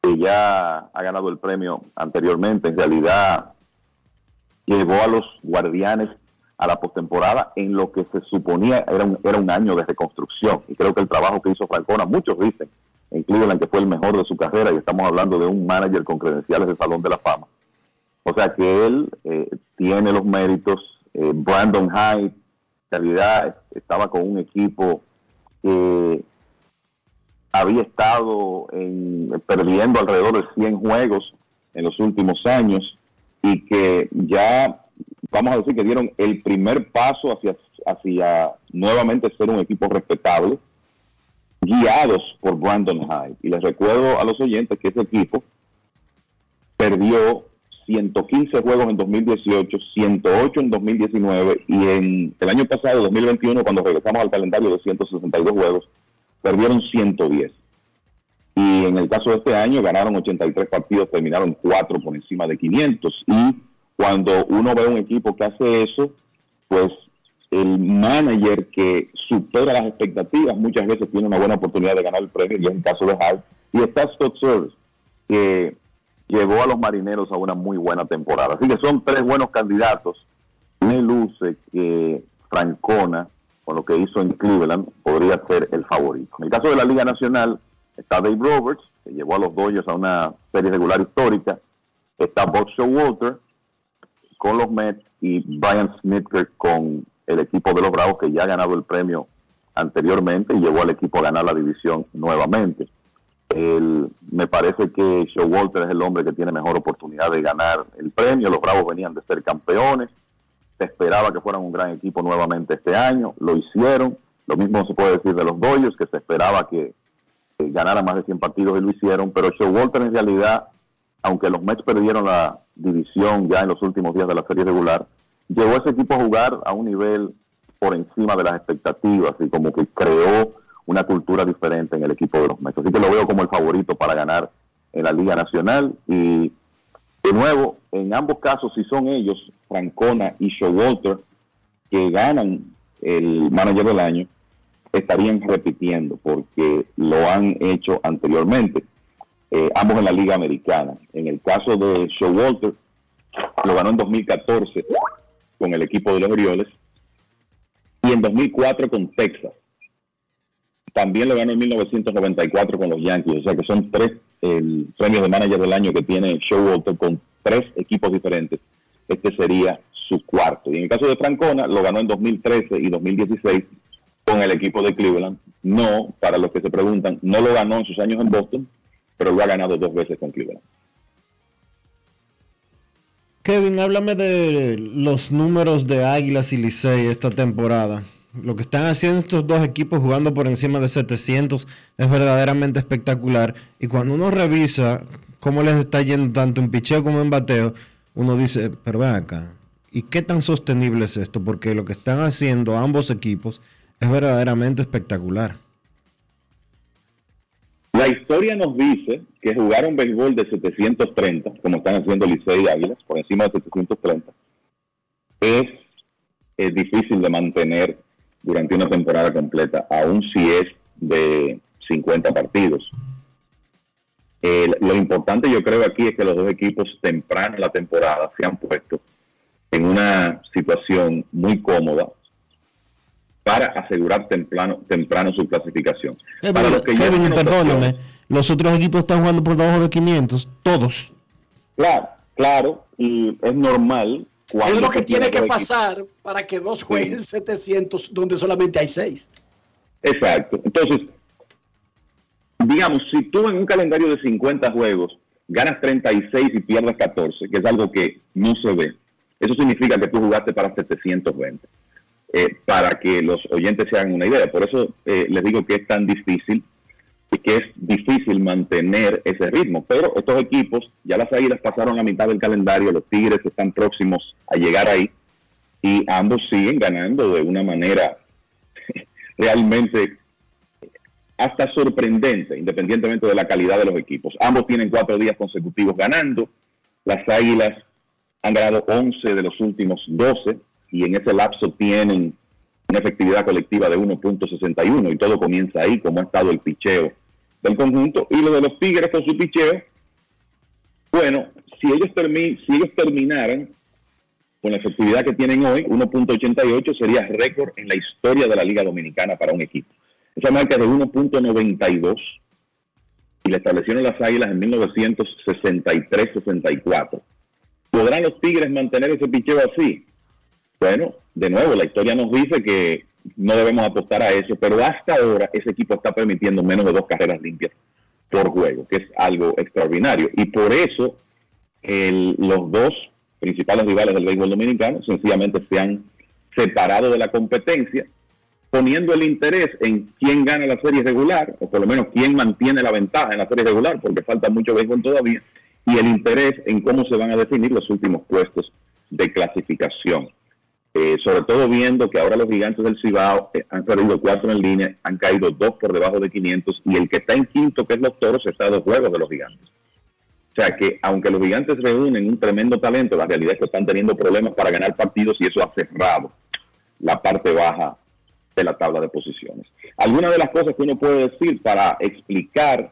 que ya ha ganado el premio anteriormente, en realidad llevó a los guardianes a la postemporada en lo que se suponía era un, era un año de reconstrucción. Y creo que el trabajo que hizo Francona, muchos dicen, en Cleveland, que fue el mejor de su carrera, y estamos hablando de un manager con credenciales de Salón de la Fama. O sea que él eh, tiene los méritos. Eh, Brandon Hyde, en realidad, estaba con un equipo que había estado perdiendo alrededor de 100 juegos en los últimos años y que ya, vamos a decir que dieron el primer paso hacia, hacia nuevamente ser un equipo respetable guiados por Brandon Hyde. Y les recuerdo a los oyentes que ese equipo perdió 115 juegos en 2018, 108 en 2019 y en el año pasado, 2021, cuando regresamos al calendario de 162 juegos, perdieron 110. Y en el caso de este año ganaron 83 partidos, terminaron 4 por encima de 500. Y cuando uno ve un equipo que hace eso, pues el manager que supera las expectativas muchas veces tiene una buena oportunidad de ganar el premio, y en el caso de Hall. Y está Scott Service, que llevó a los marineros a una muy buena temporada. Así que son tres buenos candidatos. Me luce que Francona, con lo que hizo en Cleveland, podría ser el favorito. En el caso de la Liga Nacional, está Dave Roberts, que llevó a los Dodgers a una serie regular histórica. Está Bob Walter con los Mets y Brian Snitker con el equipo de los Bravos que ya ha ganado el premio anteriormente y llevó al equipo a ganar la división nuevamente. me parece que Walter es el hombre que tiene mejor oportunidad de ganar el premio. Los Bravos venían de ser campeones. Se esperaba que fueran un gran equipo nuevamente este año. Lo hicieron. Lo mismo se puede decir de los Dodgers, que se esperaba que, ganaran más de 100 partidos y lo hicieron. Pero Walter en realidad, aunque los Mets perdieron la división ya en los últimos días de la serie regular, llevó ese equipo a jugar a un nivel por encima de las expectativas y como que creó una cultura diferente en el equipo de los Mets. Así que lo veo como el favorito para ganar en la Liga Nacional y de nuevo, en ambos casos, si son ellos, Francona y Showalter, que ganan el manager del año, estarían repitiendo porque lo han hecho anteriormente, eh, ambos en la Liga Americana. En el caso de Showalter, lo ganó en 2014 con el equipo de los Orioles y en 2004 con Texas. También lo ganó en 1994 con los Yankees, o sea que son tres el premio de manager del año que tiene Showalter con tres equipos diferentes, este sería su cuarto. Y en el caso de Francona, lo ganó en 2013 y 2016 con el equipo de Cleveland. No, para los que se preguntan, no lo ganó en sus años en Boston, pero lo ha ganado dos veces con Cleveland. Kevin, háblame de los números de Águilas y Licey esta temporada. Lo que están haciendo estos dos equipos jugando por encima de 700 es verdaderamente espectacular. Y cuando uno revisa cómo les está yendo tanto en picheo como en bateo, uno dice, pero ven acá, ¿y qué tan sostenible es esto? Porque lo que están haciendo ambos equipos es verdaderamente espectacular. La historia nos dice que jugar un béisbol de 730, como están haciendo Licey y Águilas, por encima de 730, es, es difícil de mantener durante una temporada completa, aun si es de 50 partidos. lo importante yo creo aquí es que los dos equipos temprano en la temporada se han puesto en una situación muy cómoda para asegurar temprano, temprano su clasificación. para los que Kevin, perdóname, los otros equipos están jugando por debajo de 500, todos. Claro, claro, y es normal. es lo que tiene que pasar para que dos jueguen 700 donde solamente hay 6. Exacto. Entonces, digamos, si tú en un calendario de 50 juegos ganas 36 y pierdes 14, que es algo que no se ve, eso significa que tú jugaste para 720. Eh, para que los oyentes se hagan una idea. Por eso eh, les digo que es tan difícil y que es difícil mantener ese ritmo. Pero estos equipos, ya las Águilas pasaron la mitad del calendario, los Tigres están próximos a llegar ahí y ambos siguen ganando de una manera realmente hasta sorprendente, independientemente de la calidad de los equipos. Ambos tienen cuatro días consecutivos ganando. Las Águilas han ganado 11 de los últimos 12 y en ese lapso tienen una efectividad colectiva de 1.61 y todo comienza ahí, como ha estado el picheo del conjunto. Y lo de los Tigres con su picheo, bueno, si ellos, si ellos terminaran con la efectividad que tienen hoy, 1.88 sería récord en la historia de la Liga Dominicana para un equipo. Esa marca es de 1.92 y la establecieron las Águilas en 1963-64. ¿Podrán los Tigres mantener ese picheo así? Bueno, de nuevo, la historia nos dice que no debemos apostar a eso, pero hasta ahora ese equipo está permitiendo menos de dos carreras limpias por juego, que es algo extraordinario. Y por eso los dos principales rivales del béisbol dominicano sencillamente se han separado de la competencia, poniendo el interés en quién gana la serie regular, o por lo menos quién mantiene la ventaja en la serie regular, porque falta mucho béisbol todavía, y el interés en cómo se van a definir los últimos puestos de clasificación. Eh, sobre todo viendo que ahora los gigantes del Cibao eh, han perdido cuatro en línea, han caído dos por debajo de 500 y el que está en quinto, que es los toros, está a dos juegos de los gigantes. O sea que aunque los gigantes reúnen un tremendo talento, la realidad es que están teniendo problemas para ganar partidos y eso ha cerrado la parte baja de la tabla de posiciones. Algunas de las cosas que uno puede decir para explicar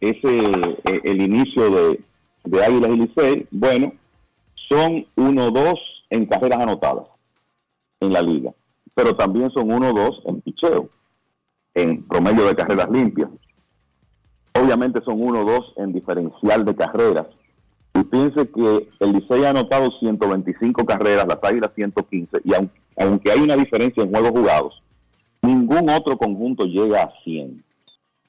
ese eh, el inicio de, de Águilas y Licey, bueno, son 1-2 en carreras anotadas en la liga, pero también son 1-2 en picheo, en promedio de carreras limpias. Obviamente son 1-2 en diferencial de carreras. Y piense que el Licey ha anotado 125 carreras, las Águilas 115, y aunque, hay una diferencia en juegos jugados, ningún otro conjunto llega a 100.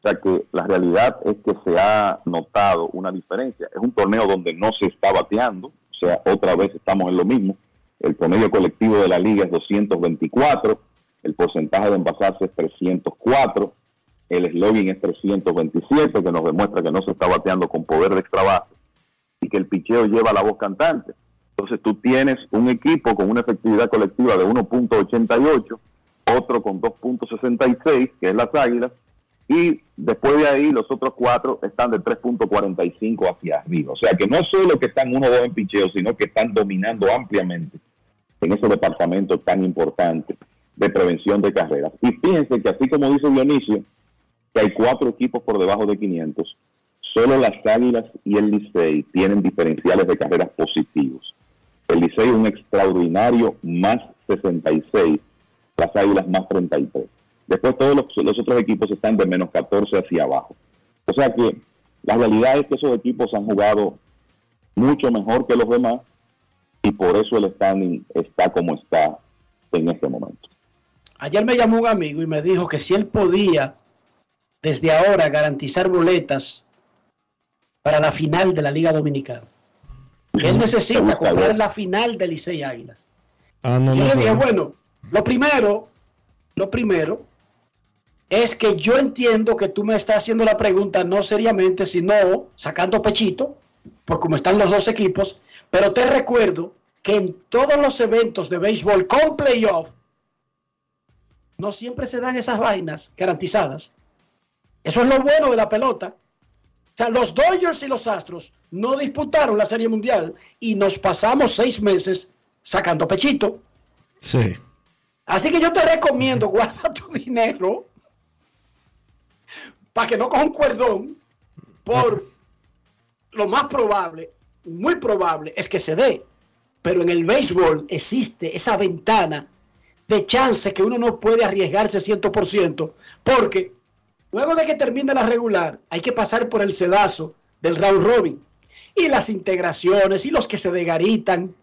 O sea que la realidad es que se ha notado una diferencia. Es un torneo donde no se está bateando, o sea, otra vez estamos en lo mismo el promedio colectivo de la liga es 224, el porcentaje de envasarse es 304, el eslogan es 327, que nos demuestra que no se está bateando con poder de extra base y que el picheo lleva la voz cantante. Entonces tú tienes un equipo con una efectividad colectiva de 1.88, otro con 2.66, que es las Águilas, y después de ahí los otros cuatro están de 3.45 hacia arriba. O sea que no solo que están uno o dos en picheo, sino que están dominando ampliamente en ese departamento tan importante de prevención de carreras. Y fíjense que así como dice Dionisio, que hay cuatro equipos por debajo de 500, solo las Águilas y el Licey tienen diferenciales de carreras positivos. El Licey un extraordinario más 66, las Águilas más 33. Después todos los, los, otros equipos están de menos 14 hacia abajo. O sea que La realidad es que esos equipos han jugado mucho mejor que los demás y por eso el standing está como está en este momento. Ayer me llamó un amigo y me dijo que si él podía desde ahora garantizar boletas para la final de la Liga Dominicana. Que él necesita comprar la final de Licey Águilas. Ah, no, yo no, le dije, no. bueno, lo primero, lo primero es que yo entiendo que tú me estás haciendo la pregunta no seriamente, sino sacando pechito, por cómo están los dos equipos, pero te recuerdo que en todos los eventos de béisbol con playoff, no siempre se dan esas vainas garantizadas. Eso es lo bueno de la pelota. O sea, los Dodgers y los Astros no disputaron la Serie Mundial y nos pasamos seis meses sacando pechito. Sí. Así que yo te recomiendo, guarda tu dinero para que no coja un cuerdón por lo más probable, muy probable, es que se dé. Pero en el béisbol existe esa ventana de chance que uno no puede arriesgarse 100%, porque luego de que termine la regular, hay que pasar por el sedazo del round robin y las integraciones y los que se degaritan.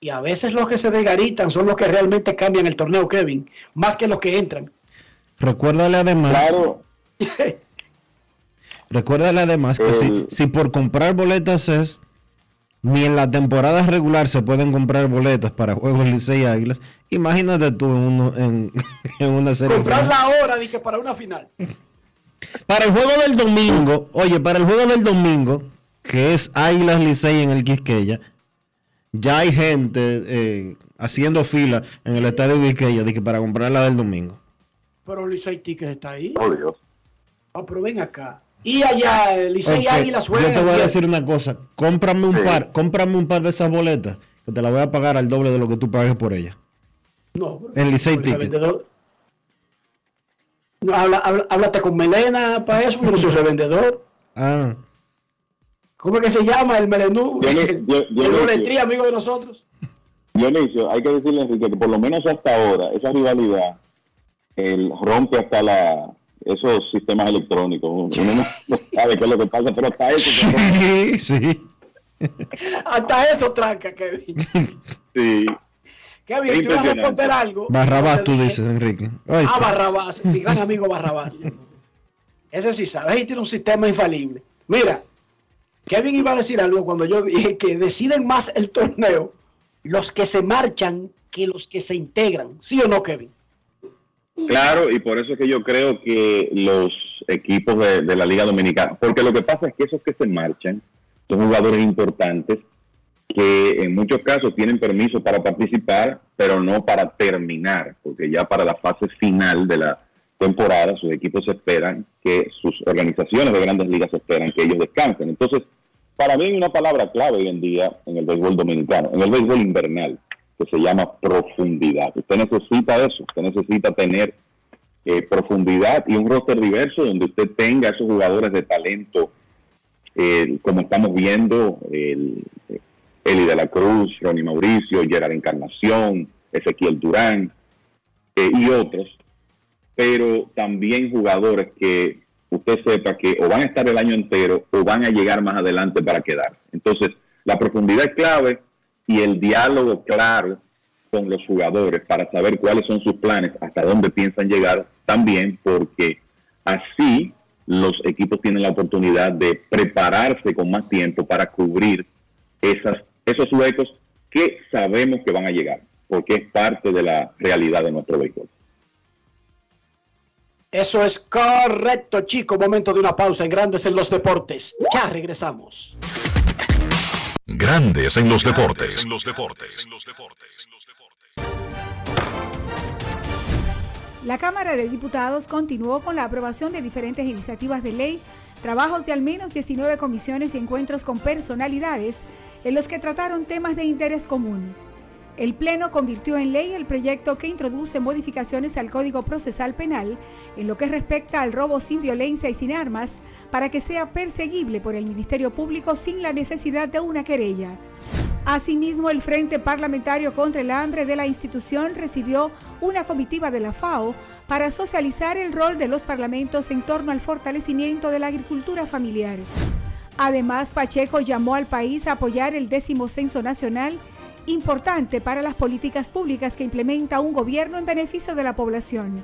Y a veces los que se degaritan son los que realmente cambian el torneo, Kevin, más que los que entran. Recuérdale además. Claro. Recuérdale además que si, si por comprar boletas es ni en la temporada regular se pueden comprar boletas para juegos Licey Águilas, imagínate tú en, uno, en, en una serie. Comprar final. la hora dije, para una final. Para el juego del domingo, oye, para el juego del domingo, que es Águilas Licey en el Quisqueya, ya hay gente eh, haciendo fila en el estadio Quisqueya de que para comprar la del domingo. Pero Licey Tickets está ahí. Oh, Dios. Ah, pero ven acá. Y allá, el Licey Ok, Águilas Yo juega. te el voy a decir una cosa, cómprame un par, cómprame un par de esas boletas, que te las voy a pagar al doble de lo que tú pagues por ellas. No. En Licey Ticket. No, habla, habla- háblate con Melena para eso, porque no soy revendedor. Ah, ¿Cómo es que se llama el Melenú? Yo- El, yo- yo- yo- boletría, amigo de nosotros. Dionisio, hay que decirle Enrique que por lo menos hasta ahora esa rivalidad el rompe hasta la esos sistemas electrónicos. Uno no, no sabe qué es lo que pasa, pero hasta eso. sí, sí. Hasta eso tranca, Kevin. Sí. Kevin, tú ibas a responder algo. Barrabás, tú dices, Enrique. Ay, Ah, Barrabás, mi gran amigo Barrabás. Ese sí sabe, ahí tiene un sistema infalible. Mira, Kevin iba a decir algo cuando yo dije que deciden más el torneo los que se marchan que los que se integran. ¿Sí o no, Kevin? Claro, y por eso es que yo creo que los equipos de, la Liga Dominicana, porque lo que pasa es que esos que se marchan son jugadores importantes que en muchos casos tienen permiso para participar, pero no para terminar, porque ya para la fase final de la temporada sus equipos esperan que sus organizaciones de grandes ligas esperan que ellos descansen. Entonces, para mí hay una palabra clave hoy en día en el béisbol dominicano, en el béisbol invernal, que se llama profundidad. Usted necesita eso, usted necesita tener eh, profundidad y un roster diverso donde usted tenga esos jugadores de talento, eh, como estamos viendo, el, Eli de la Cruz, Ronnie Mauricio, Gerard Encarnación, Ezequiel Durán eh, y otros, pero también jugadores que usted sepa que o van a estar el año entero o van a llegar más adelante para quedar. Entonces, la profundidad es clave y el diálogo claro con los jugadores para saber cuáles son sus planes, hasta dónde piensan llegar también, porque así los equipos tienen la oportunidad de prepararse con más tiempo para cubrir esas, esos huecos que sabemos que van a llegar, porque es parte de la realidad de nuestro béisbol. Eso es correcto, chico. Momento de una pausa en Grandes en los Deportes. Ya regresamos. Grandes en los deportes. La Cámara de Diputados continuó con la aprobación de diferentes iniciativas de ley, trabajos de al menos 19 comisiones y encuentros con personalidades en los que trataron temas de interés común. El Pleno convirtió en ley el proyecto que introduce modificaciones al Código Procesal Penal en lo que respecta al robo sin violencia y sin armas para que sea perseguible por el Ministerio Público sin la necesidad de una querella. Asimismo, el Frente Parlamentario contra el Hambre de la institución recibió una comitiva de la FAO para socializar el rol de los parlamentos en torno al fortalecimiento de la agricultura familiar. Además, Pacheco llamó al país a apoyar el décimo censo nacional, importante para las políticas públicas que implementa un gobierno en beneficio de la población.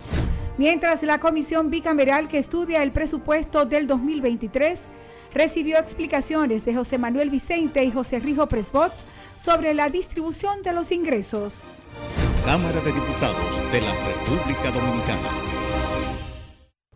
Mientras la comisión bicameral que estudia el presupuesto del 2023 recibió explicaciones de José Manuel Vicente y José Rijo Presbot sobre la distribución de los ingresos. Cámara de Diputados de la República Dominicana.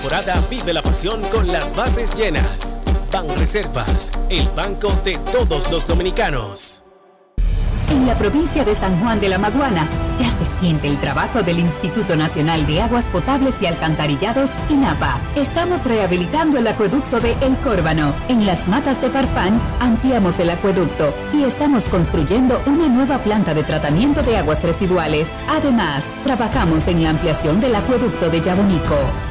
Temporada vive la pasión con las bases llenas. Ban Reservas, el banco de todos los dominicanos. En la provincia de San Juan de la Maguana ya se siente el trabajo del Instituto Nacional de Aguas Potables y Alcantarillados, INAPA. Estamos rehabilitando el acueducto de El Córbano. En las matas de Farfán ampliamos el acueducto y estamos construyendo una nueva planta de tratamiento de aguas residuales. Además, trabajamos en la ampliación del acueducto de Yabonico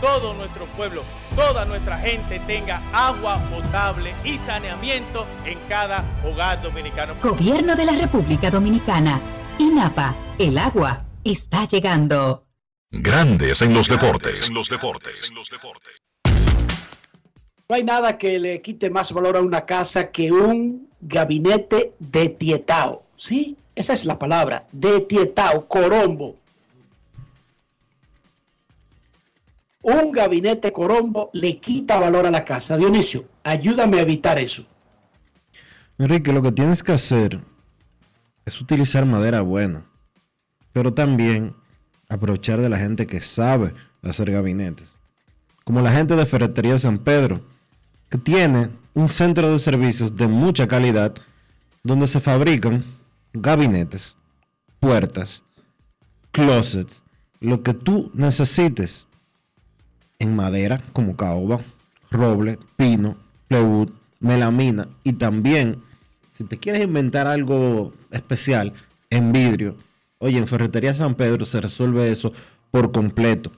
todo nuestro pueblo, toda nuestra gente tenga agua potable y saneamiento en cada hogar dominicano. Gobierno de la República Dominicana. INAPA. El agua está llegando. Grandes en los deportes. En los deportes. No hay nada que le quite más valor a una casa que un gabinete de tietao. ¿Sí? Esa es la palabra. De tietao, corombo. Un gabinete corombo le quita valor a la casa. Dionisio, ayúdame a evitar eso. Enrique, lo que tienes que hacer es utilizar madera buena, pero también aprovechar de la gente que sabe hacer gabinetes. Como la gente de Ferretería San Pedro, que tiene un centro de servicios de mucha calidad donde se fabrican gabinetes, puertas, closets, lo que tú necesites en madera como caoba, roble, pino, plywood, melamina y también, si te quieres inventar algo especial en vidrio, oye, en Ferretería San Pedro se resuelve eso por completo.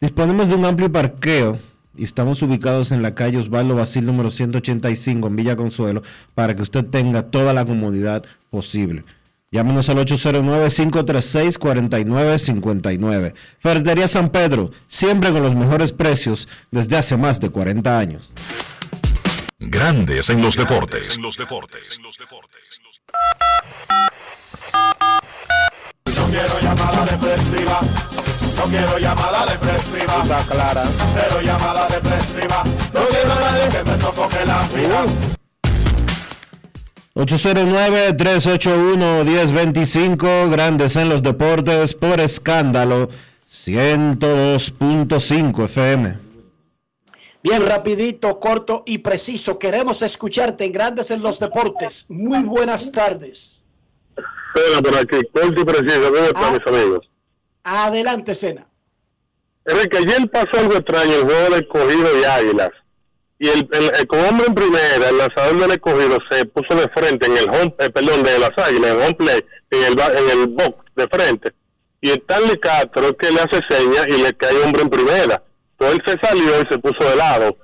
Disponemos de un amplio parqueo y estamos ubicados en la calle Osvaldo Basil número 185 en Villa Consuelo para que usted tenga toda la comodidad posible. Llámenos al 809-536-4959. Ferretería San Pedro, siempre con los mejores precios desde hace más de 40 años. Grandes en los deportes. No quiero llamada depresiva. No quiero llamada depresiva. Está clara. Cero llamada depresiva. No quiero a nadie que me sofoque la vida. 809-381-1025, Grandes en los Deportes, por escándalo, 102.5 FM. Bien, rapidito, corto y preciso. Queremos escucharte en Grandes en los Deportes. Muy buenas tardes. Cena por aquí, corto y preciso. ¿Cómo están mis amigos? Adelante, Cena. Enrique, ayer pasó algo extraño el juego de escogido y águilas. Y el, el, el- con hombre en primera, el lanzador del escogido se puso de frente en el home, eh, perdón, de las águilas, en el home play, en el, en el box de frente. Y Stanley Castro es que le hace señas y le cae hombre en primera. Entonces él se salió y se puso de lado.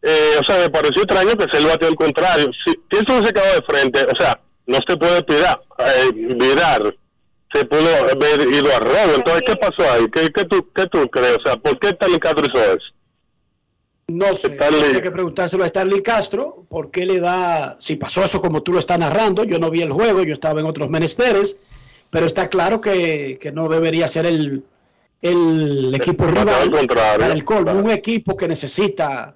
Eh, o sea, me pareció extraño que se el batió al contrario. Si, no se quedó de frente, o sea, no se puede tirar, eh, virar. Se pudo haber ido a robo. Entonces, ¿qué pasó ahí? ¿Qué, qué, tú, ¿Qué tú crees? O sea, ¿por qué Stanley Castro hizo eso? No sé, hay que preguntárselo a Starling Castro, por qué le da, si pasó eso como tú lo estás narrando, yo no vi el juego, yo estaba en otros menesteres, pero está claro que, que no debería ser el, el equipo Al rival para el colmo, un equipo que necesita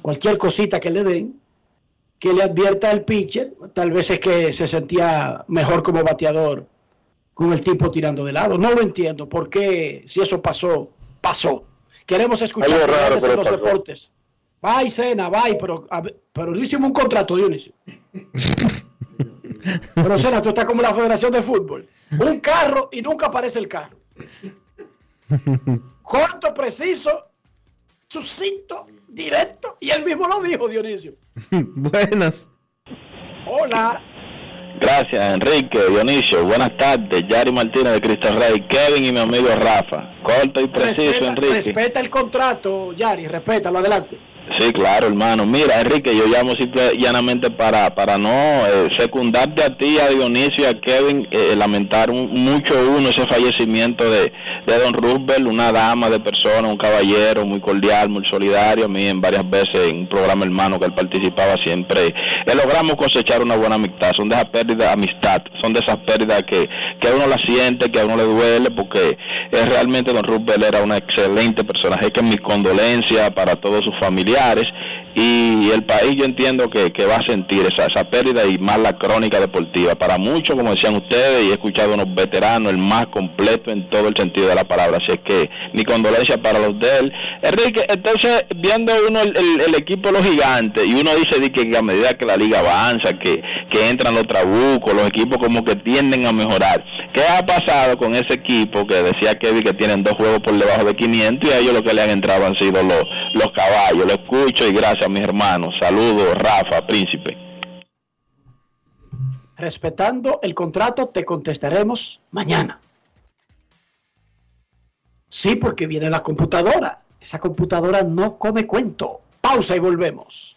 cualquier cosita que le den, que le advierta al pitcher, tal vez es que se sentía mejor como bateador con el tipo tirando de lado. No lo entiendo, por qué si eso pasó, pasó. Queremos escuchar Algo raro, grandes en los pasó. deportes. Bye, Cena, bye, pero, a pero no hicimos un contrato, Dionisio. pero Cena, tú estás como la Federación de Fútbol. Un carro y nunca aparece el carro. Corto, preciso, sucinto, directo. Y él mismo lo dijo, Dionisio. Buenas. Hola. Gracias, Enrique, Dionisio. Buenas tardes. Yari Martínez de Cristo Rey, Kevin y mi amigo Rafa. Corto y preciso, Respeta, Enrique. respeta el contrato, Yari, respétalo, adelante. Sí, claro, hermano. Mira, Enrique, yo llamo simple y llanamente para, para no eh, secundarte a ti, a Dionisio y a Kevin, eh, lamentar un- mucho uno ese fallecimiento de, de Don Roosevelt, una dama de persona, un caballero muy cordial, muy solidario. A mí en varias veces en un programa hermano que él participaba siempre, eh, logramos cosechar una buena amistad. Son de esas pérdidas, amistad, son de esas pérdidas que, que a uno la siente, que a uno le duele, porque eh, realmente Don Roosevelt era una excelente persona. Así que mi condolencia para todos sus familiares y el país yo entiendo que, que va a sentir esa, esa pérdida y más la crónica deportiva. Para muchos, como decían ustedes, y he escuchado unos veteranos, el más completo en todo el sentido de la palabra. Así es que mi condolencia para los de él. Enrique, entonces, viendo uno el, el- equipo de los gigantes, y uno dice que a medida que la liga avanza, que, que entran los trabucos, los equipos como que tienden a mejorar. ¿Qué ha pasado con ese equipo que decía Kevin que tienen dos juegos por debajo de 500 y a ellos lo que le han entrado han sido los, los caballos? Lo escucho y gracias, mis hermanos. Saludos, Rafa, Príncipe. Respetando el contrato, te contestaremos mañana. Sí, porque viene la computadora. Esa computadora no come cuento. Pausa y volvemos.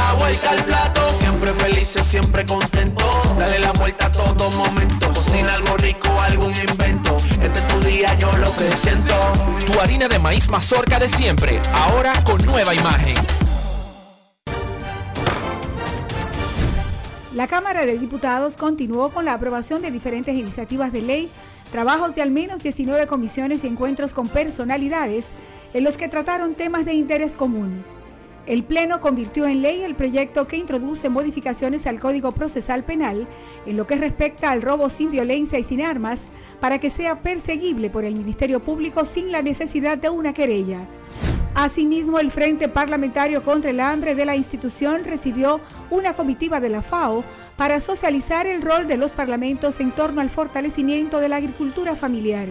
La vuelta al plato, siempre felices, siempre contento. Dale la vuelta a todo momento. Cocina algo rico, algún invento. Este es tu día, yo lo que siento. Tu harina de maíz mazorca de siempre, ahora con nueva imagen. La Cámara de Diputados continuó con la aprobación de diferentes iniciativas de ley, trabajos de al menos 19 comisiones y encuentros con personalidades en los que trataron temas de interés común. El Pleno convirtió en ley el proyecto que introduce modificaciones al Código Procesal Penal en lo que respecta al robo sin violencia y sin armas para que sea perseguible por el Ministerio Público sin la necesidad de una querella. Asimismo, el Frente Parlamentario contra el Hambre de la institución recibió una comitiva de la FAO para socializar el rol de los parlamentos en torno al fortalecimiento de la agricultura familiar.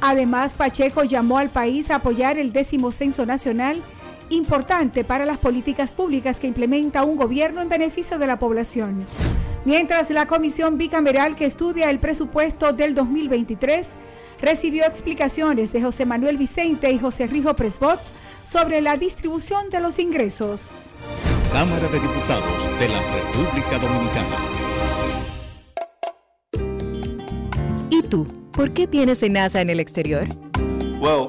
Además, Pacheco llamó al país a apoyar el décimo censo nacional, importante para las políticas públicas que implementa un gobierno en beneficio de la población. Mientras la comisión bicameral que estudia el presupuesto del 2023 recibió explicaciones de José Manuel Vicente y José Rijo Presbot sobre la distribución de los ingresos. Cámara de Diputados de la República Dominicana. ¿Y tú? ¿Por qué tienes enaza en el exterior? Well,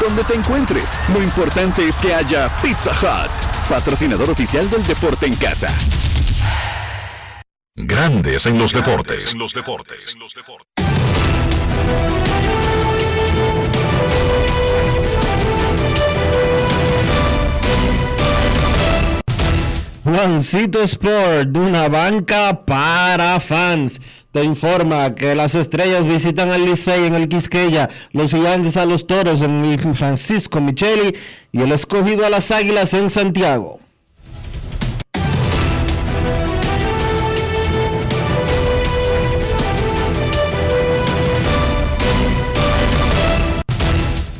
Donde te encuentres, lo importante es que haya Pizza Hut, patrocinador oficial del deporte en casa. Grandes en los deportes. En los deportes. Juancito Sport, de una banca para fans. Te informa que las estrellas visitan al Licey en el Quisqueya, los gigantes a los toros en Francisco Micheli y el escogido a las águilas en Santiago.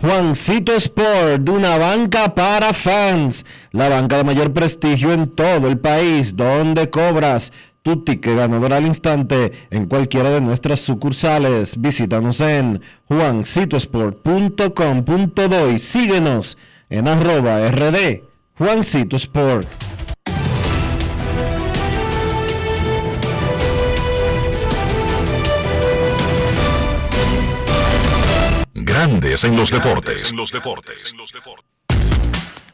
Juancito Sport, una banca para fans, la banca de mayor prestigio en todo el país, donde cobras tu ticket ganador al instante en cualquiera de nuestras sucursales. Visítanos en juancitosport.com.do y síguenos en arroba rd Juancito Sport. Grandes en los deportes.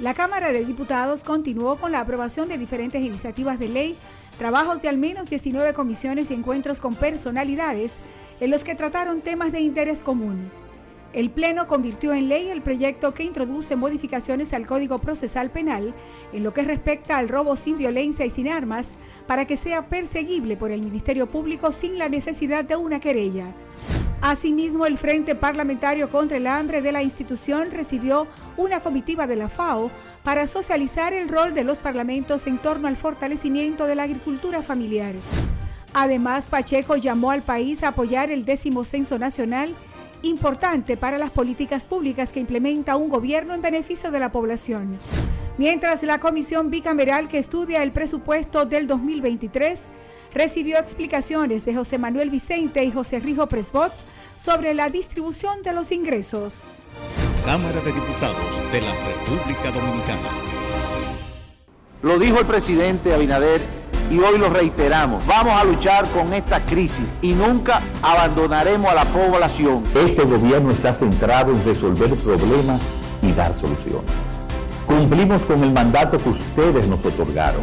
La Cámara de Diputados continuó con la aprobación de diferentes iniciativas de ley, trabajos de al menos 19 comisiones y encuentros con personalidades en los que trataron temas de interés común. El Pleno convirtió en ley el proyecto que introduce modificaciones al Código Procesal Penal en lo que respecta al robo sin violencia y sin armas para que sea perseguible por el Ministerio Público sin la necesidad de una querella. Asimismo, el Frente Parlamentario contra el Hambre de la institución recibió una comitiva de la FAO para socializar el rol de los parlamentos en torno al fortalecimiento de la agricultura familiar. Además, Pacheco llamó al país a apoyar el décimo censo nacional importante para las políticas públicas que implementa un gobierno en beneficio de la población. Mientras la comisión bicameral que estudia el presupuesto del 2023 recibió explicaciones de José Manuel Vicente y José Rijo Presbot sobre la distribución de los ingresos. Cámara de Diputados de la República Dominicana. Lo dijo el presidente Abinader y hoy lo reiteramos. Vamos a luchar con esta crisis y nunca abandonaremos a la población. Este gobierno está centrado en resolver problemas y dar soluciones. Cumplimos con el mandato que ustedes nos otorgaron.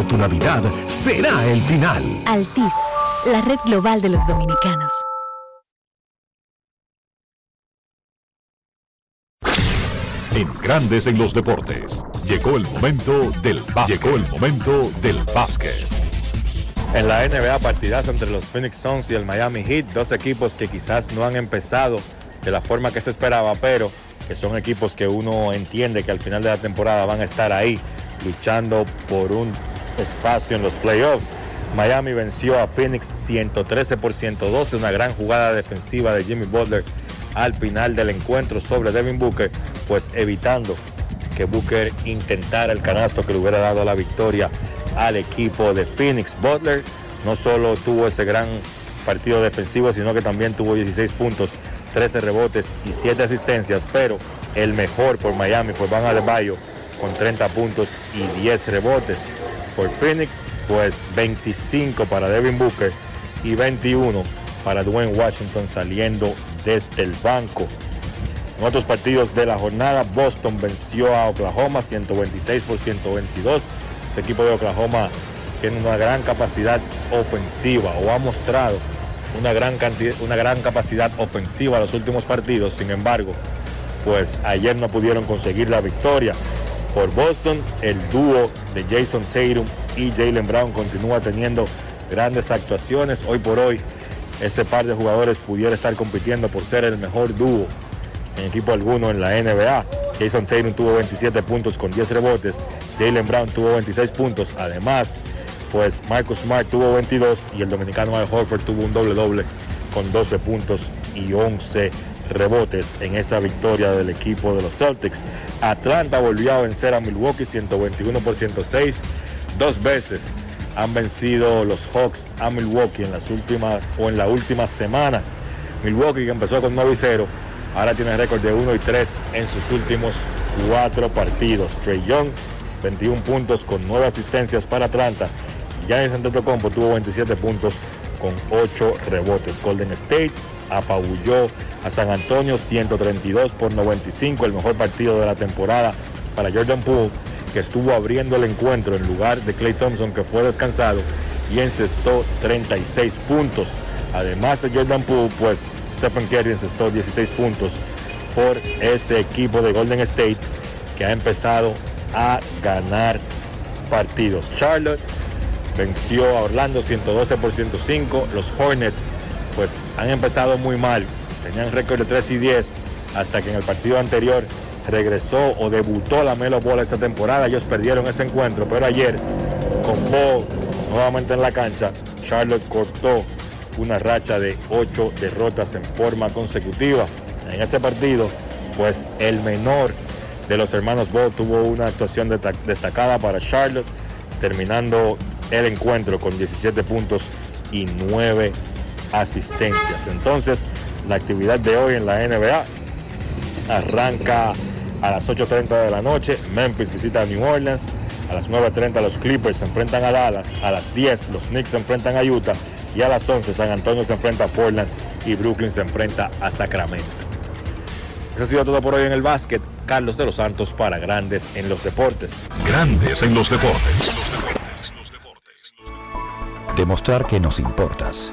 tu Navidad será el final. Altis, la red global de los dominicanos. En Grandes en los Deportes, llegó el momento del básquet. Llegó el momento del básquet. En la NBA, partidazo entre los Phoenix Suns y el Miami Heat, dos equipos que quizás no han empezado de la forma que se esperaba, pero que son equipos que uno entiende que al final de la temporada van a estar ahí luchando por un espacio en los playoffs. Miami venció a Phoenix 113 por 112, una gran jugada defensiva de Jimmy Butler al final del encuentro sobre Devin Booker, pues evitando que Booker intentara el canasto que le hubiera dado la victoria al equipo de Phoenix. Butler no solo tuvo ese gran partido defensivo, sino que también tuvo 16 puntos, 13 rebotes y 7 asistencias, pero el mejor por Miami fue Van Adebayo con 30 puntos y 10 rebotes. Por Phoenix, pues 25 para Devin Booker y 21 para Dwayne Washington saliendo desde el banco. En otros partidos de la jornada, Boston venció a Oklahoma 126 por 122. Ese equipo de Oklahoma tiene una gran capacidad ofensiva o ha mostrado una gran, cantidad, una gran capacidad ofensiva en los últimos partidos. Sin embargo, pues ayer no pudieron conseguir la victoria. Por Boston, el dúo de Jason Tatum y Jalen Brown continúa teniendo grandes actuaciones. Hoy por hoy, ese par de jugadores pudiera estar compitiendo por ser el mejor dúo en equipo alguno en la NBA. Jason Tatum tuvo 27 puntos con 10 rebotes, Jalen Brown tuvo 26 puntos, además, pues Marcus Smart tuvo 22 y el dominicano Al Horford tuvo un doble doble con 12 puntos y 11 rebotes en esa victoria del equipo de los Celtics. Atlanta volvió a vencer a Milwaukee 121 por 106 dos veces han vencido los Hawks a Milwaukee en las últimas o en la última semana. Milwaukee que empezó con 9 y 0, ahora tiene récord de 1 y 3 en sus últimos cuatro partidos. Trey Young, 21 puntos con 9 asistencias para Atlanta. Giannis Antetokounmpo tuvo 27 puntos con 8 rebotes. Golden State apabulló a San Antonio 132 por 95, el mejor partido de la temporada para Jordan Poole que estuvo abriendo el encuentro en lugar de Clay Thompson, que fue descansado y encestó 36 puntos. Además de Jordan Poole, pues Stephen Curry encestó 16 puntos por ese equipo de Golden State que ha empezado a ganar partidos. Charlotte venció a Orlando 112 por 105. Los Hornets pues han empezado muy mal. Tenían récord de 3 y 10 hasta que en el partido anterior regresó o debutó la Melo Ball esta temporada. Ellos perdieron ese encuentro, pero ayer con Ball nuevamente en la cancha, Charlotte cortó una racha de ocho derrotas en forma consecutiva. En ese partido, pues el menor de los hermanos Ball tuvo una actuación destacada para Charlotte, terminando el encuentro con 17 puntos y 9 asistencias. Entonces, la actividad de hoy en la NBA arranca a las 8.30 de la noche. Memphis visita a New Orleans. A las 9.30 los Clippers se enfrentan a Dallas. A las 10 los Knicks se enfrentan a Utah. Y a las 11 San Antonio se enfrenta a Portland y Brooklyn se enfrenta a Sacramento. Eso ha sido todo por hoy en el básquet. Carlos de los Santos para Grandes en los Deportes. Grandes en los Deportes. Demostrar que nos importas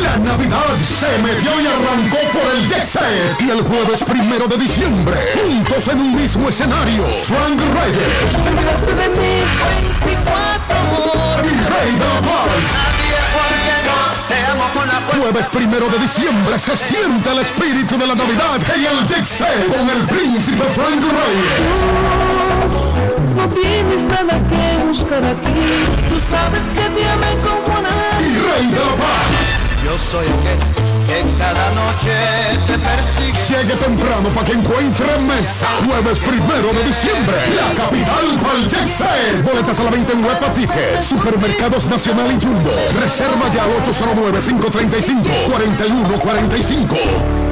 La Navidad se metió y arrancó por el Jet Set. Y el jueves primero de diciembre, juntos en un mismo escenario, Frank Reyes. Y Rey de la Paz. Jueves primero de diciembre se siente el espíritu de la Navidad en el Jet Set con el príncipe Frank Reyes. No tienes nada que buscar aquí. Tú sabes que te aman como nadie. Y Rey de la Paz. Yo soy aquel que cada noche te persigue. Llegue temprano para que encuentre mesa. Jueves primero de diciembre. La capital Set. Boletas a la venta en Huepa. Supermercados Nacional y Jumbo. Reserva ya al 809-535-4145.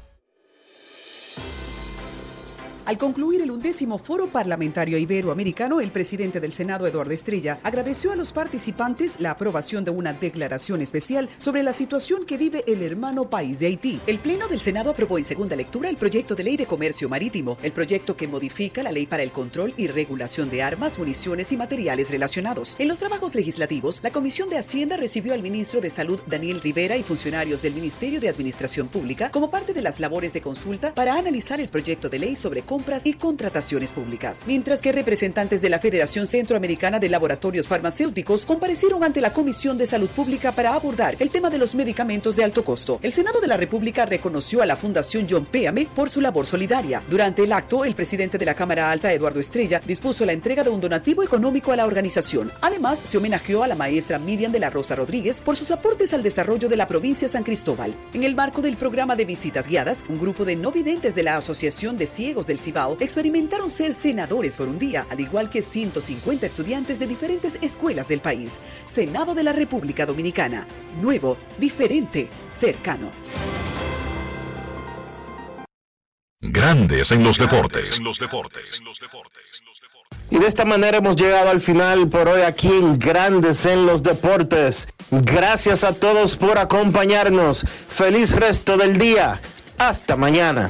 Al concluir el undécimo Foro Parlamentario Iberoamericano, el presidente del Senado, Eduardo Estrella, agradeció a los participantes la aprobación de una declaración especial sobre la situación que vive el hermano país de Haití. El Pleno del Senado aprobó en segunda lectura el proyecto de ley de comercio marítimo, el proyecto que modifica la ley para el control y regulación de armas, municiones y materiales relacionados. En los trabajos legislativos, la Comisión de Hacienda recibió al ministro de Salud, Daniel Rivera, y funcionarios del Ministerio de Administración Pública como parte de las labores de consulta para analizar el proyecto de ley sobre compras y contrataciones públicas. Mientras que representantes de la Federación Centroamericana de Laboratorios Farmacéuticos comparecieron ante la Comisión de Salud Pública para abordar el tema de los medicamentos de alto costo. El Senado de la República reconoció a la Fundación John Péame por su labor solidaria. Durante el acto, el presidente de la Cámara Alta, Eduardo Estrella, dispuso la entrega de un donativo económico a la organización. Además, se homenajeó a la maestra Miriam de la Rosa Rodríguez por sus aportes al desarrollo de la provincia San Cristóbal. En el marco del programa de visitas guiadas, un grupo de no videntes de la Asociación de Ciegos del Cibao experimentaron ser senadores por un día, al igual que 150 estudiantes de diferentes escuelas del país. Senado de la República Dominicana. Nuevo, diferente, cercano. Grandes en los deportes. Y de esta manera hemos llegado al final por hoy aquí en Grandes en los Deportes. Gracias a todos por acompañarnos. Feliz resto del día. Hasta mañana.